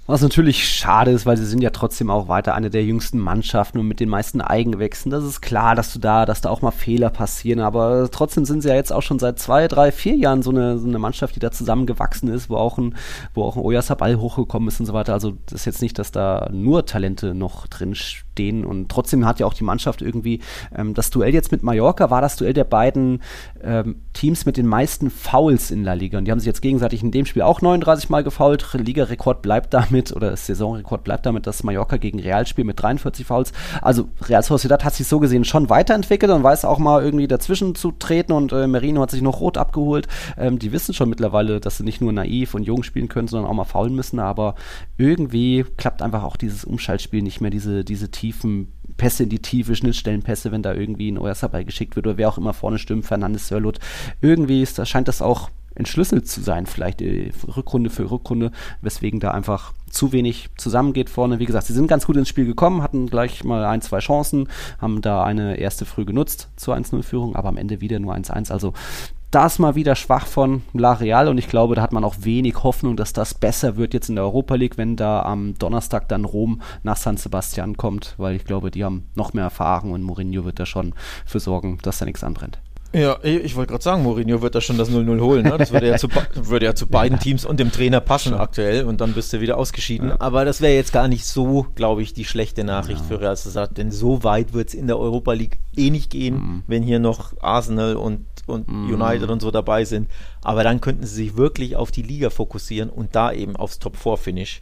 Was natürlich schade ist, weil sie sind ja trotzdem auch weiter eine der jüngsten Mannschaften und mit den meisten Eigenwechseln. Das ist klar, dass du da, dass da auch mal Fehler passieren, aber trotzdem sind sie ja jetzt auch schon seit zwei, drei, vier Jahren so eine, so eine Mannschaft, die da zusammengewachsen ist, wo auch ein, wo auch ein Oyasabal hochgekommen ist und so weiter. Also das ist jetzt nicht, dass da nur Talente noch drin stehen und trotzdem hat ja auch die Mannschaft irgendwie ähm, das Duell jetzt mit Mallorca war das Duell der beiden ähm, Teams mit den meisten Fouls in La Liga und die haben sich jetzt gegenseitig in dem Spiel auch 39 Mal gefoult. Liga-Rekord bleibt da damit, oder das Saisonrekord bleibt damit, dass Mallorca gegen Real spielt mit 43 Fouls. Also Real Sociedad hat sich so gesehen schon weiterentwickelt und weiß auch mal irgendwie dazwischen zu treten und äh, Merino hat sich noch rot abgeholt. Ähm, die wissen schon mittlerweile, dass sie nicht nur naiv und jung spielen können, sondern auch mal faulen müssen, aber irgendwie klappt einfach auch dieses Umschaltspiel nicht mehr, diese, diese tiefen Pässe in die Tiefe, Schnittstellenpässe, wenn da irgendwie ein Oyasabay geschickt wird oder wer auch immer vorne stimmt, Fernandes Sörlot. Irgendwie ist, da scheint das auch entschlüsselt zu sein, vielleicht äh, Rückrunde für Rückrunde, weswegen da einfach zu wenig zusammengeht vorne. Wie gesagt, sie sind ganz gut ins Spiel gekommen, hatten gleich mal ein, zwei Chancen, haben da eine erste früh genutzt zur 1-0-Führung, aber am Ende wieder nur 1-1. Also das mal wieder schwach von La Real und ich glaube, da hat man auch wenig Hoffnung, dass das besser wird jetzt in der Europa League, wenn da am Donnerstag dann Rom nach San Sebastian kommt, weil ich glaube, die haben noch mehr Erfahrung und Mourinho wird da schon für sorgen, dass da nichts anbrennt. Ja, ich wollte gerade sagen, Mourinho wird da schon das 0-0 holen. Ne? Das würde ja, zu, würde ja zu beiden Teams und dem Trainer passen ja. aktuell und dann bist du wieder ausgeschieden. Ja. Aber das wäre jetzt gar nicht so, glaube ich, die schlechte Nachricht für Real Sociedad, denn so weit wird es in der Europa League eh nicht gehen, mhm. wenn hier noch Arsenal und, und mhm. United und so dabei sind. Aber dann könnten sie sich wirklich auf die Liga fokussieren und da eben aufs Top-4-Finish.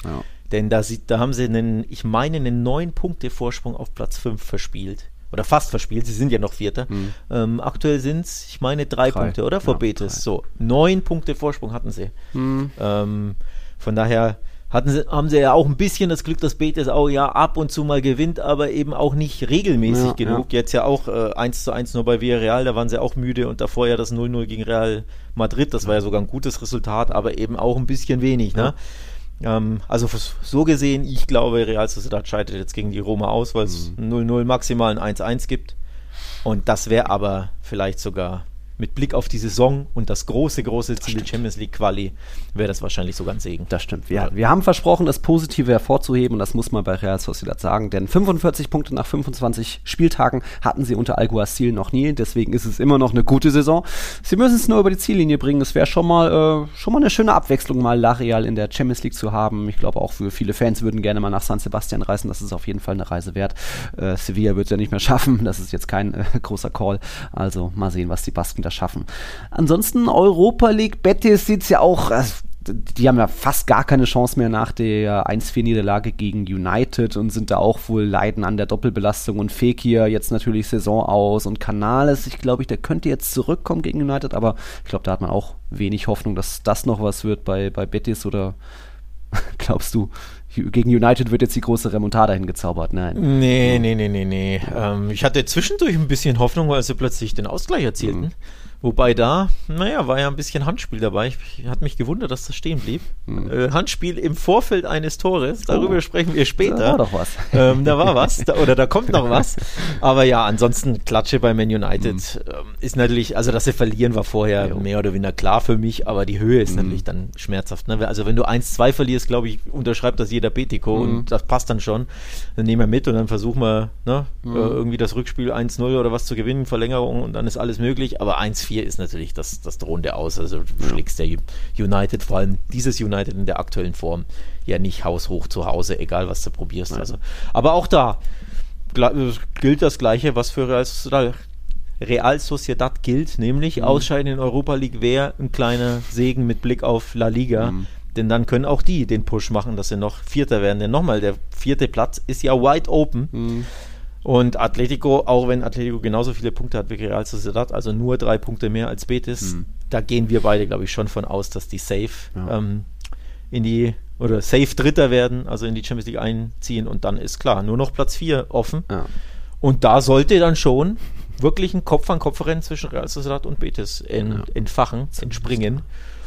Denn da, sieht, da haben sie einen, ich meine, einen neun Punkte Vorsprung auf Platz 5 verspielt oder fast verspielt, sie sind ja noch Vierter. Mhm. Ähm, aktuell sind es, ich meine, drei, drei, Punkte, oder? Vor ja, Betis. Drei. So, neun Punkte Vorsprung hatten sie. Mhm. Ähm, von daher hatten sie, haben sie ja auch ein bisschen das Glück, dass Betis auch ja ab und zu mal gewinnt, aber eben auch nicht regelmäßig ja, genug. Ja. Jetzt ja auch äh, 1 zu 1 nur bei Villarreal, da waren sie auch müde und davor ja das 0-0 gegen Real Madrid, das war ja sogar ein gutes Resultat, aber eben auch ein bisschen wenig. Ne? Ähm, also so gesehen, ich glaube, Real Sociedad scheitert jetzt gegen die Roma aus, weil es mhm. 0-0 maximal ein 1-1 gibt. Und das wäre aber vielleicht sogar mit Blick auf die Saison und das große, große Ziel stimmt. Champions League Quali wäre das wahrscheinlich sogar ein Segen. Das stimmt. Wir, wir haben versprochen, das Positive hervorzuheben und das muss man bei Real Sociedad sagen, denn 45 Punkte nach 25 Spieltagen hatten sie unter Alguacil noch nie, deswegen ist es immer noch eine gute Saison. Sie müssen es nur über die Ziellinie bringen, das wäre schon mal äh, schon mal eine schöne Abwechslung, mal La Real in der Champions League zu haben. Ich glaube auch für viele Fans würden gerne mal nach San Sebastian reisen, das ist auf jeden Fall eine Reise wert. Äh, Sevilla wird es ja nicht mehr schaffen, das ist jetzt kein äh, großer Call, also mal sehen, was die Basken da schaffen. Ansonsten Europa League, Betis sieht es ja auch, äh, die haben ja fast gar keine Chance mehr nach der 1-4-Niederlage gegen United und sind da auch wohl leiden an der Doppelbelastung und Fekir jetzt natürlich Saison aus und Canales, ich glaube, der könnte jetzt zurückkommen gegen United, aber ich glaube, da hat man auch wenig Hoffnung, dass das noch was wird bei, bei Betis oder glaubst du, gegen United wird jetzt die große Remontada hingezaubert. Nein. Nee, nee, nee, nee, nee. Ähm, ich hatte zwischendurch ein bisschen Hoffnung, weil sie plötzlich den Ausgleich erzielten. Mhm. Wobei da, naja, war ja ein bisschen Handspiel dabei. Ich, ich hat mich gewundert, dass das stehen blieb. Mhm. Äh, Handspiel im Vorfeld eines Tores, darüber oh. sprechen wir später. Da war doch was. Ähm, da war was, da, oder da kommt noch was. Aber ja, ansonsten Klatsche bei Man United mhm. ähm, ist natürlich, also dass sie verlieren war vorher ja. mehr oder weniger klar für mich, aber die Höhe ist mhm. natürlich dann schmerzhaft. Ne? Also wenn du 1-2 verlierst, glaube ich, unterschreibt das jeder Betico und mhm. das passt dann schon. Dann nehmen wir mit und dann versuchen wir ne, mhm. äh, irgendwie das Rückspiel 1-0 oder was zu gewinnen, Verlängerung und dann ist alles möglich. Aber 1-4 4 ist natürlich das, das drohende Aus. Also du schlägst der United, vor allem dieses United in der aktuellen Form, ja nicht haushoch zu Hause, egal was du probierst. Also, aber auch da gilt das Gleiche, was für Real, Real Sociedad gilt, nämlich mhm. Ausscheiden in Europa League wäre ein kleiner Segen mit Blick auf La Liga. Mhm. Denn dann können auch die den Push machen, dass sie noch Vierter werden. Denn nochmal, der vierte Platz ist ja wide open. Mhm. Und Atletico, auch wenn Atletico genauso viele Punkte hat wie Real Sociedad, also nur drei Punkte mehr als Betis, mhm. da gehen wir beide, glaube ich, schon von aus, dass die safe ja. ähm, in die oder safe Dritter werden, also in die Champions League einziehen und dann ist klar, nur noch Platz 4 offen. Ja. Und da sollte dann schon wirklich ein Kopf-an-Kopf-Rennen zwischen Real Sociedad und Betis en, ja. entfachen, entspringen.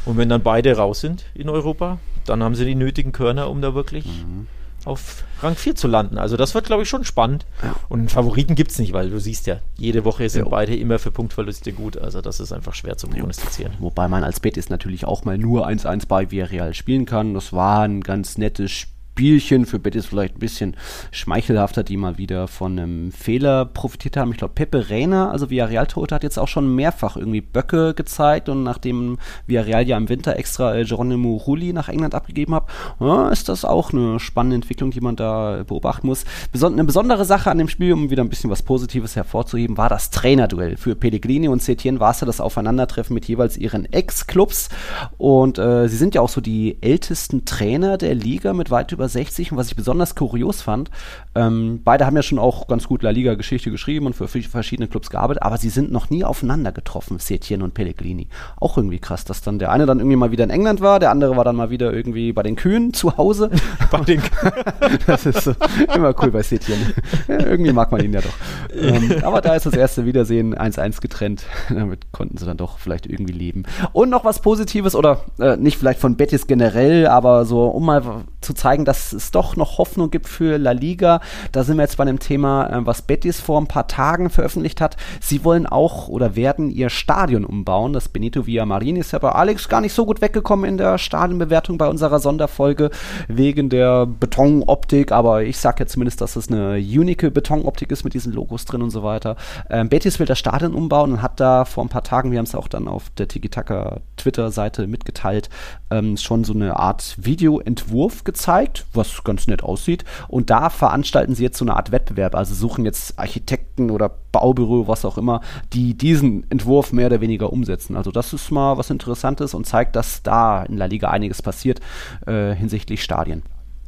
Und wenn dann beide raus sind in Europa, dann haben sie die nötigen Körner, um da wirklich mhm auf Rang 4 zu landen. Also das wird, glaube ich, schon spannend. Ja. Und Favoriten gibt es nicht, weil du siehst ja, jede Woche sind jo. beide immer für Punktverluste gut. Also das ist einfach schwer zu prognostizieren. Wobei man als Betis natürlich auch mal nur 1-1 bei Villarreal spielen kann. Das war ein ganz nettes Spiel Spielchen für Betis vielleicht ein bisschen schmeichelhafter, die mal wieder von einem Fehler profitiert haben. Ich glaube, Pepe Reina, also Villarreal-Tote, hat jetzt auch schon mehrfach irgendwie Böcke gezeigt und nachdem Villarreal ja im Winter extra äh, Geronimo Rulli nach England abgegeben hat, ja, ist das auch eine spannende Entwicklung, die man da beobachten muss. Beson eine besondere Sache an dem Spiel, um wieder ein bisschen was Positives hervorzuheben, war das Trainerduell. Für Pellegrini und Setien war es ja das Aufeinandertreffen mit jeweils ihren Ex-Clubs und äh, sie sind ja auch so die ältesten Trainer der Liga mit weit über 60 und was ich besonders kurios fand, ähm, beide haben ja schon auch ganz gut La Liga-Geschichte geschrieben und für verschiedene Clubs gearbeitet, aber sie sind noch nie aufeinander getroffen, Setien und Pellegrini. Auch irgendwie krass, dass dann der eine dann irgendwie mal wieder in England war, der andere war dann mal wieder irgendwie bei den Kühen zu Hause. bei den das ist so, immer cool bei Setien. Ja, irgendwie mag man ihn ja doch. Ähm, aber da ist das erste Wiedersehen 1-1 getrennt. Damit konnten sie dann doch vielleicht irgendwie leben. Und noch was Positives oder äh, nicht vielleicht von Betis generell, aber so, um mal zu zeigen, dass es doch noch Hoffnung gibt für La Liga. Da sind wir jetzt bei einem Thema, äh, was Betis vor ein paar Tagen veröffentlicht hat. Sie wollen auch oder werden ihr Stadion umbauen. Das Benito Villamarin ist ja bei Alex gar nicht so gut weggekommen in der Stadionbewertung bei unserer Sonderfolge wegen der Betonoptik, aber ich sage ja zumindest, dass es eine unique Betonoptik ist mit diesen Logos drin und so weiter. Ähm, Betis will das Stadion umbauen und hat da vor ein paar Tagen, wir haben es auch dann auf der Tiki-Taka Twitter-Seite mitgeteilt, ähm, schon so eine Art Videoentwurf gezeigt, was ganz nett aussieht. Und da veranstalten sie jetzt so eine Art Wettbewerb, also suchen jetzt Architekten oder Baubüro, was auch immer, die diesen Entwurf mehr oder weniger umsetzen. Also das ist mal was Interessantes und zeigt, dass da in La Liga einiges passiert äh, hinsichtlich Stadien.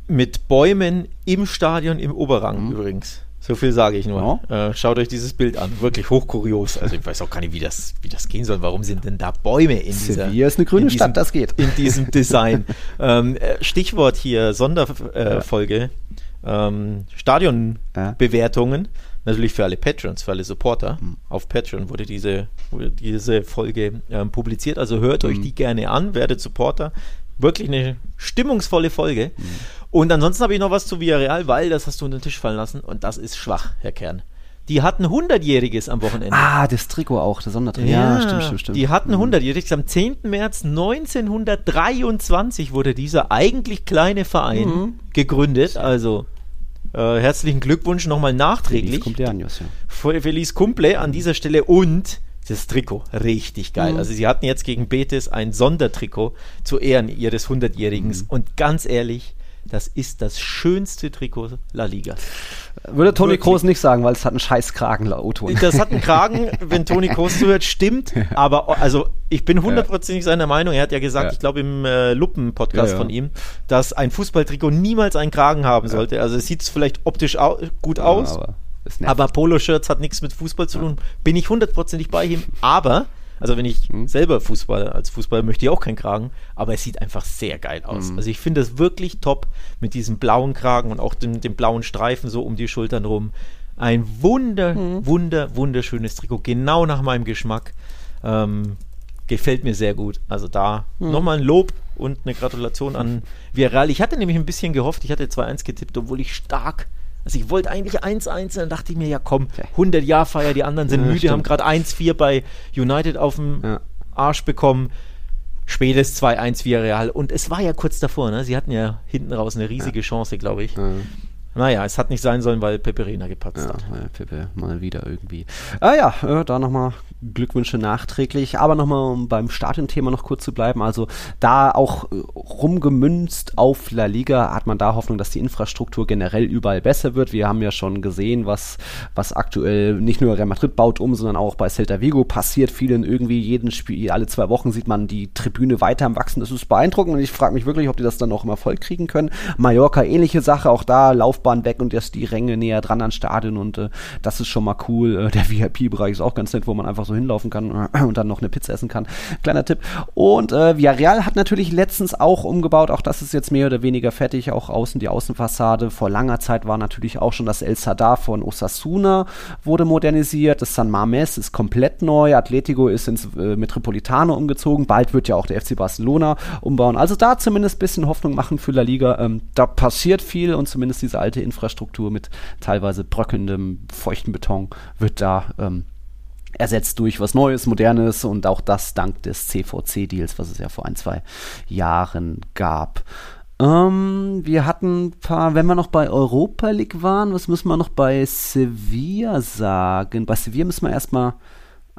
Mit Bäumen im Stadion im Oberrang mhm. übrigens. So viel sage ich nur. Ja. Äh, schaut euch dieses Bild an. Wirklich hochkurios. Also ich weiß auch gar nicht, wie das, wie das gehen soll. Warum sind denn da Bäume in dieser... Sevilla ist eine grüne diesem, Stadt, das geht. In diesem Design. ähm, äh, Stichwort hier, Sonderfolge. Ja. Ähm, Stadionbewertungen. Ja. Natürlich für alle Patrons, für alle Supporter. Mhm. Auf Patreon wurde diese, wurde diese Folge ähm, publiziert. Also hört mhm. euch die gerne an, werdet Supporter. Wirklich eine stimmungsvolle Folge. Mhm. Und ansonsten habe ich noch was zu Villarreal, weil das hast du unter den Tisch fallen lassen und das ist schwach, Herr Kern. Die hatten 100-jähriges am Wochenende. Ah, das Trikot auch, das Sondertrikot. Ja, ja, stimmt, stimmt, stimmt. Die hatten 100-jähriges. Am 10. März 1923 wurde dieser eigentlich kleine Verein mhm. gegründet. Also äh, herzlichen Glückwunsch nochmal nachträglich. Feliz Cumpleaños, ja. Feliz Cumple an dieser Stelle und das Trikot, richtig geil. Mhm. Also sie hatten jetzt gegen Betis ein Sondertrikot zu Ehren ihres 100-Jährigen. Mhm. Und ganz ehrlich, das ist das schönste Trikot La Liga. Würde Toni Kroos nicht sagen, weil es hat einen scheiß Kragen, laut Das hat einen Kragen, wenn Toni Kroos zuhört, stimmt. Aber also ich bin hundertprozentig seiner Meinung. Er hat ja gesagt, ja. ich glaube im äh, Luppen-Podcast ja, ja. von ihm, dass ein Fußballtrikot niemals einen Kragen haben sollte. Also es sieht vielleicht optisch au gut aus. Aber, aber Poloshirts hat nichts mit Fußball zu tun. Bin ich hundertprozentig bei ihm. Aber also wenn ich mhm. selber Fußball, als Fußballer möchte ich auch keinen Kragen, aber es sieht einfach sehr geil aus. Mhm. Also ich finde es wirklich top mit diesem blauen Kragen und auch dem, dem, blauen Streifen so um die Schultern rum. Ein wunder, mhm. wunder, wunderschönes Trikot, genau nach meinem Geschmack. Ähm, gefällt mir sehr gut. Also da mhm. nochmal ein Lob und eine Gratulation an Viral. Ich hatte nämlich ein bisschen gehofft, ich hatte 2-1 getippt, obwohl ich stark also ich wollte eigentlich 1-1, dann dachte ich mir, ja komm, 100 Jahr Feier, die anderen sind ja, müde, stimmt. haben gerade 1-4 bei United auf dem ja. Arsch bekommen. Spätes 2-1 via Real. Und es war ja kurz davor, ne? Sie hatten ja hinten raus eine riesige ja. Chance, glaube ich. Naja, es hat nicht sein sollen, weil Peperina gepatzt ja, hat. Ja, Pepe mal wieder irgendwie. Ah ja, äh, da nochmal Glückwünsche nachträglich. Aber nochmal, um beim Stadionthema noch kurz zu bleiben. Also da auch äh, rumgemünzt auf La Liga hat man da Hoffnung, dass die Infrastruktur generell überall besser wird. Wir haben ja schon gesehen, was, was aktuell nicht nur Real Madrid baut um, sondern auch bei Celta Vigo passiert viel in irgendwie jeden Spiel. Alle zwei Wochen sieht man die Tribüne weiter am Wachsen. Das ist beeindruckend und ich frage mich wirklich, ob die das dann auch im Erfolg kriegen können. Mallorca ähnliche Sache. Auch da Laufbahn weg und erst die Ränge näher dran ans Stadion und äh, das ist schon mal cool. Äh, der VIP-Bereich ist auch ganz nett, wo man einfach so hinlaufen kann und dann noch eine Pizza essen kann. Kleiner Tipp. Und äh, Villarreal hat natürlich letztens auch umgebaut, auch das ist jetzt mehr oder weniger fertig, auch außen die Außenfassade. Vor langer Zeit war natürlich auch schon das El Sadar von Osasuna wurde modernisiert, das San Mames ist komplett neu, Atletico ist ins äh, Metropolitano umgezogen, bald wird ja auch der FC Barcelona umbauen. Also da zumindest ein bisschen Hoffnung machen für La Liga. Ähm, da passiert viel und zumindest diese alte Infrastruktur mit teilweise bröckelndem, feuchten Beton wird da ähm, ersetzt durch was Neues, Modernes und auch das dank des CVC-Deals, was es ja vor ein, zwei Jahren gab. Ähm, wir hatten ein paar, wenn wir noch bei Europa League waren, was müssen wir noch bei Sevilla sagen? Bei Sevilla müssen wir erstmal,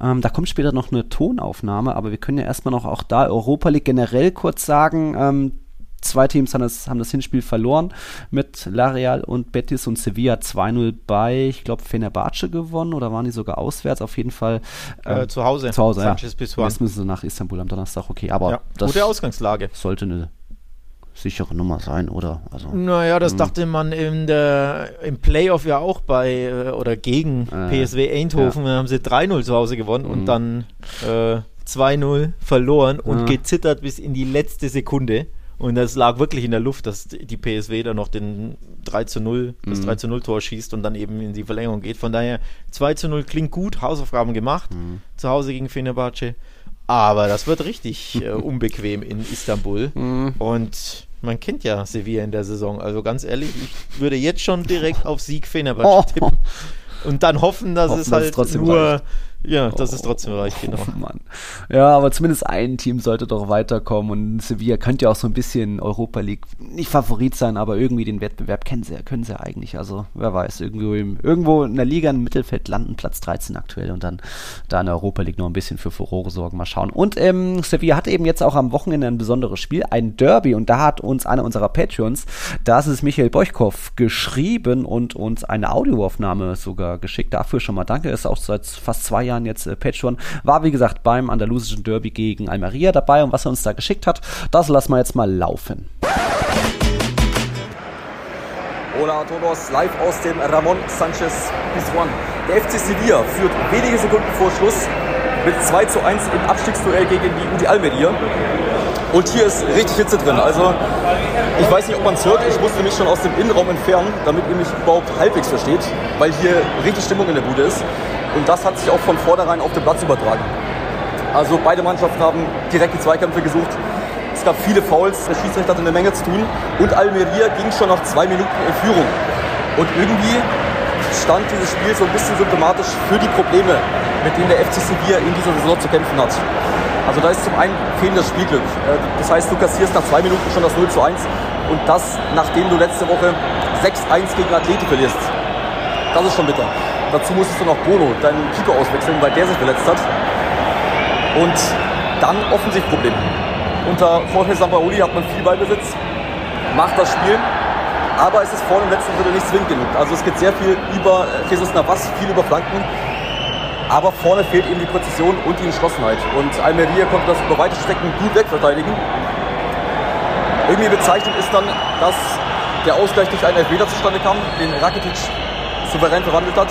ähm, da kommt später noch eine Tonaufnahme, aber wir können ja erstmal noch auch da Europa League generell kurz sagen. Ähm, zwei Teams haben das, haben das Hinspiel verloren mit L'Areal und Betis und Sevilla 2-0 bei, ich glaube, Fenerbahce gewonnen oder waren die sogar auswärts? Auf jeden Fall äh, zu Hause. Zu Hause, Sanchez ja. Pizjuan. Jetzt müssen sie nach Istanbul am Donnerstag, okay, aber Ja, das gute Ausgangslage. sollte eine sichere Nummer sein, oder? Also, Naja, das dachte man in der, im Playoff ja auch bei äh, oder gegen Äh, PSW Eindhoven. Da haben sie 3-0 zu Hause gewonnen und dann äh, 2-0 verloren und Ja. gezittert bis in die letzte Sekunde. Und das lag wirklich in der Luft, dass die PSW da noch den 3 zu 0, das 3 zu 0 Tor schießt und dann eben in die Verlängerung geht. Von daher 2 zu 0 klingt gut, Hausaufgaben gemacht, zu Hause gegen Fenerbahce. Aber das wird richtig äh, unbequem in Istanbul. Und man kennt ja Sevilla in der Saison. Also ganz ehrlich, ich würde jetzt schon direkt auf Sieg Fenerbahce Oh. tippen. Und dann hoffen, dass Hoffen, es dass es halt trotzdem nur, reicht. Ja, dass es trotzdem reicht, genau. Oh Mann. Ja, aber zumindest ein Team sollte doch weiterkommen und Sevilla könnte ja auch so ein bisschen Europa League nicht Favorit sein, aber irgendwie den Wettbewerb kennen sie, ja- können sie ja eigentlich. Also wer weiß, irgendwo, im, irgendwo in der Liga im Mittelfeld landen, Platz 13 aktuell und dann da in der Europa League noch ein bisschen für Furore sorgen. Mal schauen. Und ähm, Sevilla hat eben jetzt auch am Wochenende ein besonderes Spiel, ein Derby und da hat uns einer unserer Patreons, das ist Michael Beuchkow, geschrieben und uns eine Audioaufnahme sogar geschickt. Dafür schon mal danke. Ist auch seit fast zwei Jahren jetzt äh, Patreon. War wie gesagt beim andalusischen Derby gegen Almeria dabei und was er uns da geschickt hat, das lassen wir jetzt mal laufen. Hola a todos, live aus dem Ramon Sanchez Pizjuan. Der FC Sevilla führt wenige Sekunden vor Schluss mit 2 zu 1 im Abstiegsduell gegen die UDI Almeria. Und hier ist richtig Hitze drin. Also ich weiß nicht, ob man es hört. Ich musste mich schon aus dem Innenraum entfernen, damit ihr mich überhaupt halbwegs versteht, weil hier richtig Stimmung in der Bude ist. Und das hat sich auch von vornherein auf den Platz übertragen. Also beide Mannschaften haben direkte Zweikämpfe gesucht. Es gab viele Fouls, der Schiedsrichter hatte eine Menge zu tun und Almeria ging schon nach zwei Minuten in Führung. Und irgendwie stand dieses Spiel so ein bisschen symptomatisch für die Probleme, mit denen der FC Sevilla in dieser Saison zu kämpfen hat. Also da ist zum einen fehlendes Spielglück. Äh, Das heißt, du kassierst nach zwei Minuten schon das 0 zu 1 und das, nachdem du letzte Woche 6-1 gegen Atleti verlierst. Das ist schon bitter. Dazu musstest du noch Bono, deinen Keeper, auswechseln, weil der sich verletzt hat. Und dann Offensivprobleme. Unter Jorge Sampaoli hat man viel Ballbesitz, macht das Spiel, aber es ist vorne im letzten Drittel nicht zwingend genug. Also es geht sehr viel über äh, Jesus Navas, viel über Flanken, aber vorne fehlt eben die Präzision und die Entschlossenheit. Und Almeria konnte das über weite Strecken gut wegverteidigen. Irgendwie bezeichnend ist dann, dass der Ausgleich durch einen Elfmeter zustande kam, den Rakitic souverän verwandelt hat.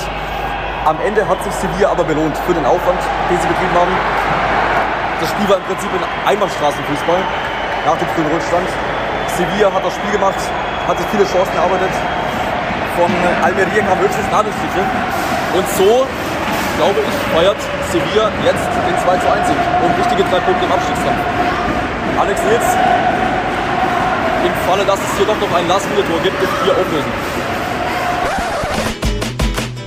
Am Ende hat sich Sevilla aber belohnt für den Aufwand, den sie betrieben haben. Das Spiel war im Prinzip ein Einbahnstraßenfußball nach dem frühen Rückstand. Sevilla hat das Spiel gemacht, hat sich viele Chancen erarbeitet. Von Almeria kam höchstens Nadelstiche. Und so, glaube ich, feiert Sevilla jetzt den 2 zu 1 Sieg und wichtige drei Punkte im Abstiegskampf. Alex Nils, im Falle, dass es hier doch noch ein Last-Minute-Tor gibt, dürft ihr auflösen.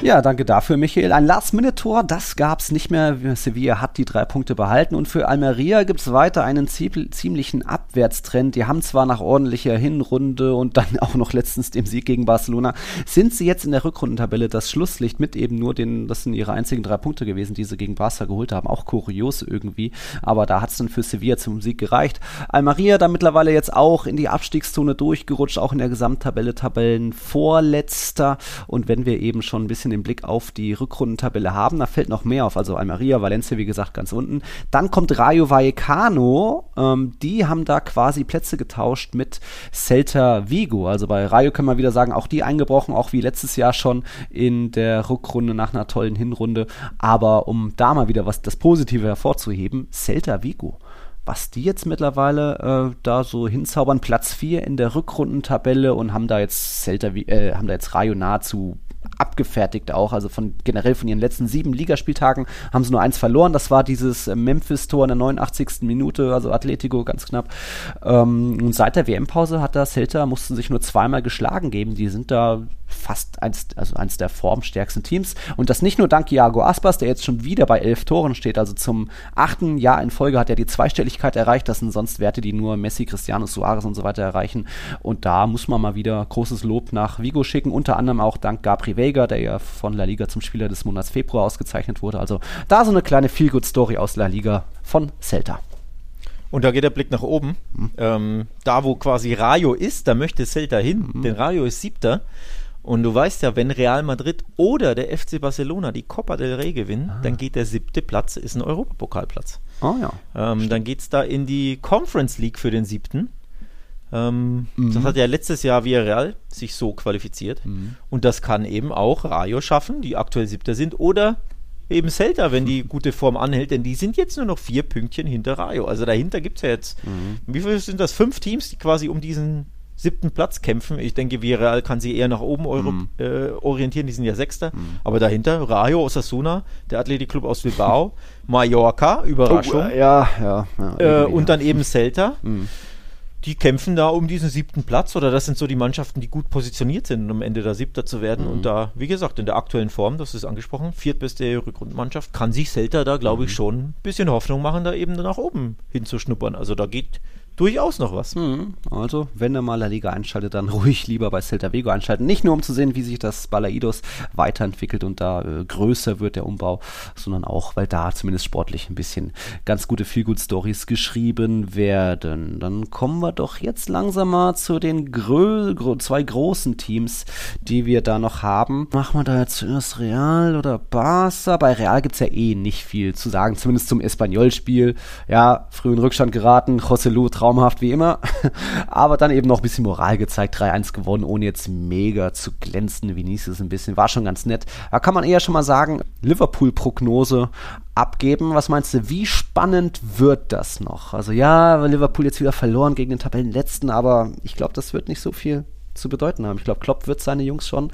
Ja, danke dafür, Michael. Ein Last-Minute-Tor, das gab's nicht mehr. Sevilla hat die drei Punkte behalten. Und für Almeria gibt's weiter einen zie- ziemlichen Abwärtstrend. Die haben zwar nach ordentlicher Hinrunde und dann auch noch letztens dem Sieg gegen Barcelona, sind sie jetzt in der Rückrundentabelle das Schlusslicht mit eben nur den, das sind ihre einzigen drei Punkte gewesen, die sie gegen Barca geholt haben. Auch kurios irgendwie. Aber da hat's dann für Sevilla zum Sieg gereicht. Almeria da mittlerweile jetzt auch in die Abstiegszone durchgerutscht, auch in der Gesamttabelle Tabellenvorletzter. Und wenn wir eben schon ein bisschen den Blick auf die Rückrundentabelle haben, da fällt noch mehr auf. Also Almeria, Valencia, wie gesagt, ganz unten. Dann kommt Rayo Vallecano. Ähm, die haben da quasi Plätze getauscht mit Celta Vigo. Also bei Rayo kann man wieder sagen, auch die eingebrochen, auch wie letztes Jahr schon in der Rückrunde nach einer tollen Hinrunde. Aber um da mal wieder was das Positive hervorzuheben, Celta Vigo was die jetzt mittlerweile äh, da so hinzaubern. Platz 4 in der Rückrundentabelle und haben da jetzt Celta, äh, haben da jetzt Rayo nahezu abgefertigt auch. Also von generell von ihren letzten sieben Ligaspieltagen haben sie nur eins verloren. Das war dieses Memphis-Tor in der 89. Minute, also Atletico ganz knapp. Ähm, und seit der WM-Pause hat das Celta, mussten sich nur zweimal geschlagen geben. Die sind da fast eins, also eins der formstärksten Teams. Und das nicht nur dank Iago Aspas, der jetzt schon wieder bei elf Toren steht, also zum achten Jahr in Folge hat er die Zweistelligkeit erreicht. Das sind sonst Werte, die nur Messi, Cristiano Suarez und so weiter erreichen. Und da muss man mal wieder großes Lob nach Vigo schicken, unter anderem auch dank Gabri Vega, der ja von La Liga zum Spieler des Monats Februar ausgezeichnet wurde. Also da so eine kleine Feel-Good-Story aus La Liga von Celta. Und da geht der Blick nach oben. Mhm. Ähm, da, wo quasi Rayo ist, da möchte Celta hin. Mhm. Denn Rayo ist siebter. Und du weißt ja, wenn Real Madrid oder der FC Barcelona die Copa del Rey gewinnen, ah. dann geht der siebte Platz, ist ein Europapokalplatz. Oh ja. Ähm, dann geht es da in die Conference League für den siebten. Ähm, mhm. Das hat ja letztes Jahr Villarreal sich so qualifiziert. Mhm. Und das kann eben auch Rayo schaffen, die aktuell siebter sind, oder eben Celta, wenn die gute Form anhält, denn die sind jetzt nur noch vier Pünktchen hinter Rayo. Also dahinter gibt es ja jetzt, mhm. wie viele sind das? Fünf Teams, die quasi um diesen siebten Platz kämpfen. Ich denke, Villarreal kann sie eher nach oben mm. äh, orientieren, die sind ja Sechster. Mm. Aber dahinter Rayo Osasuna, der Athletikclub aus Bilbao, Mallorca, Überraschung. Oh, ja, ja. ja äh, und dann eben Celta. Mm. Die kämpfen da um diesen siebten Platz oder das sind so die Mannschaften, die gut positioniert sind, um am Ende da Siebter zu werden. Und da, wie gesagt, in der aktuellen Form, das ist angesprochen, viertbeste Rückrundenmannschaft, kann sich Celta da, glaube ich, schon ein bisschen Hoffnung machen, da eben nach oben hinzuschnuppern. Also da geht durchaus noch was. Mhm. Also, wenn ihr mal La Liga einschaltet, dann ruhig lieber bei Celta Vigo einschalten. Nicht nur, um zu sehen, wie sich das Balaidos weiterentwickelt und da äh, größer wird der Umbau, sondern auch, weil da zumindest sportlich ein bisschen ganz gute Feelgood-Stories geschrieben werden. Dann kommen wir doch jetzt langsam mal zu den grö gro zwei großen Teams, die wir da noch haben. Machen wir da jetzt zuerst Real oder Barca? Bei Real gibt es ja eh nicht viel zu sagen, zumindest zum Espanyol-Spiel. Ja, früh in Rückstand geraten, José Lu traumhaft wie immer. Aber dann eben noch ein bisschen Moral gezeigt, 3-1 gewonnen, ohne jetzt mega zu glänzen. Vinicius ein bisschen, war schon ganz nett. Da kann man eher schon mal sagen, Liverpool-Prognose abgeben. Was meinst du, wie spannend wird das noch? Also ja, Liverpool jetzt wieder verloren gegen den Tabellenletzten, aber ich glaube, das wird nicht so viel zu bedeuten haben. Ich glaube, Klopp wird seine Jungs schon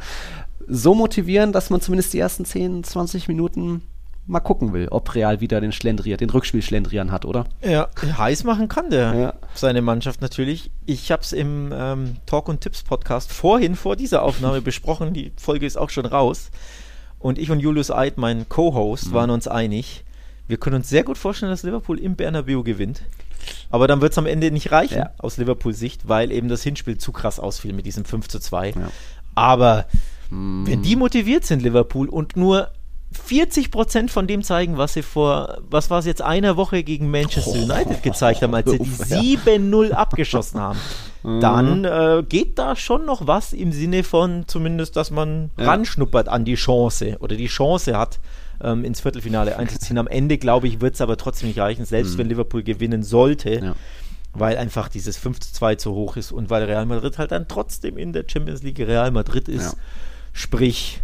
so motivieren, dass man zumindest die ersten 10, 20 Minuten mal gucken will, ob Real wieder den Schlendrian, den Rückspiel Schlendrian hat, oder? Ja, heiß machen kann der ja. seine Mannschaft natürlich. Ich habe es im ähm, Talk und Tipps Podcast vorhin vor dieser Aufnahme besprochen. Die Folge ist auch schon raus. Und ich und Julius Eid, mein Co-Host, mhm. waren uns einig. Wir können uns sehr gut vorstellen, dass Liverpool im Bernabeu gewinnt. Aber dann wird es am Ende nicht reichen, ja. aus Liverpools Sicht, weil eben das Hinspiel zu krass ausfiel mit diesem 5 zu 2. Ja. Aber mm. wenn die motiviert sind, Liverpool, und nur 40 Prozent von dem zeigen, was sie vor, was war es jetzt, einer Woche gegen Manchester oh, United gezeigt haben, als sie die 7-0 abgeschossen haben. Mhm. Dann äh, geht da schon noch was im Sinne von zumindest, dass man ja. ranschnuppert an die Chance oder die Chance hat, ähm, ins Viertelfinale einzuziehen. Am Ende, glaube ich, wird es aber trotzdem nicht reichen, selbst mhm. wenn Liverpool gewinnen sollte. Ja. Weil einfach dieses 5 zu 2 zu hoch ist und weil Real Madrid halt dann trotzdem in der Champions League Real Madrid ist. Ja. Sprich,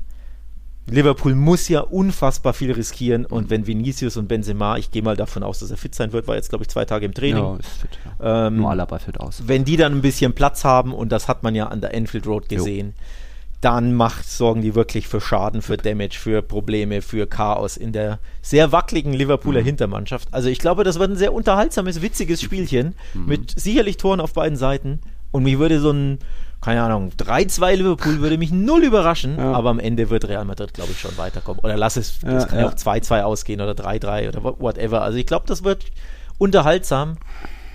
Liverpool muss ja unfassbar viel riskieren und wenn Vinicius und Benzema, ich gehe mal davon aus, dass er fit sein wird, war jetzt glaube ich zwei Tage im Training. Ja, ist fit. Ja. Ähm, Nur Alaba fit aus. Wenn die dann ein bisschen Platz haben und das hat man ja an der Enfield Road gesehen, jo. dann macht, sorgen die wirklich für Schaden, für Damage, für Probleme, für Chaos in der sehr wackeligen Liverpooler mhm. Hintermannschaft. Also ich glaube, das wird ein sehr unterhaltsames, witziges Spielchen mhm. mit sicherlich Toren auf beiden Seiten und mich würde so ein keine Ahnung, 3-2 Liverpool würde mich null überraschen, ja. aber am Ende wird Real Madrid, glaube ich, schon weiterkommen. Oder lass es, ja, es kann ja auch 2-2 ausgehen oder 3-3 oder whatever. Also ich glaube, das wird unterhaltsam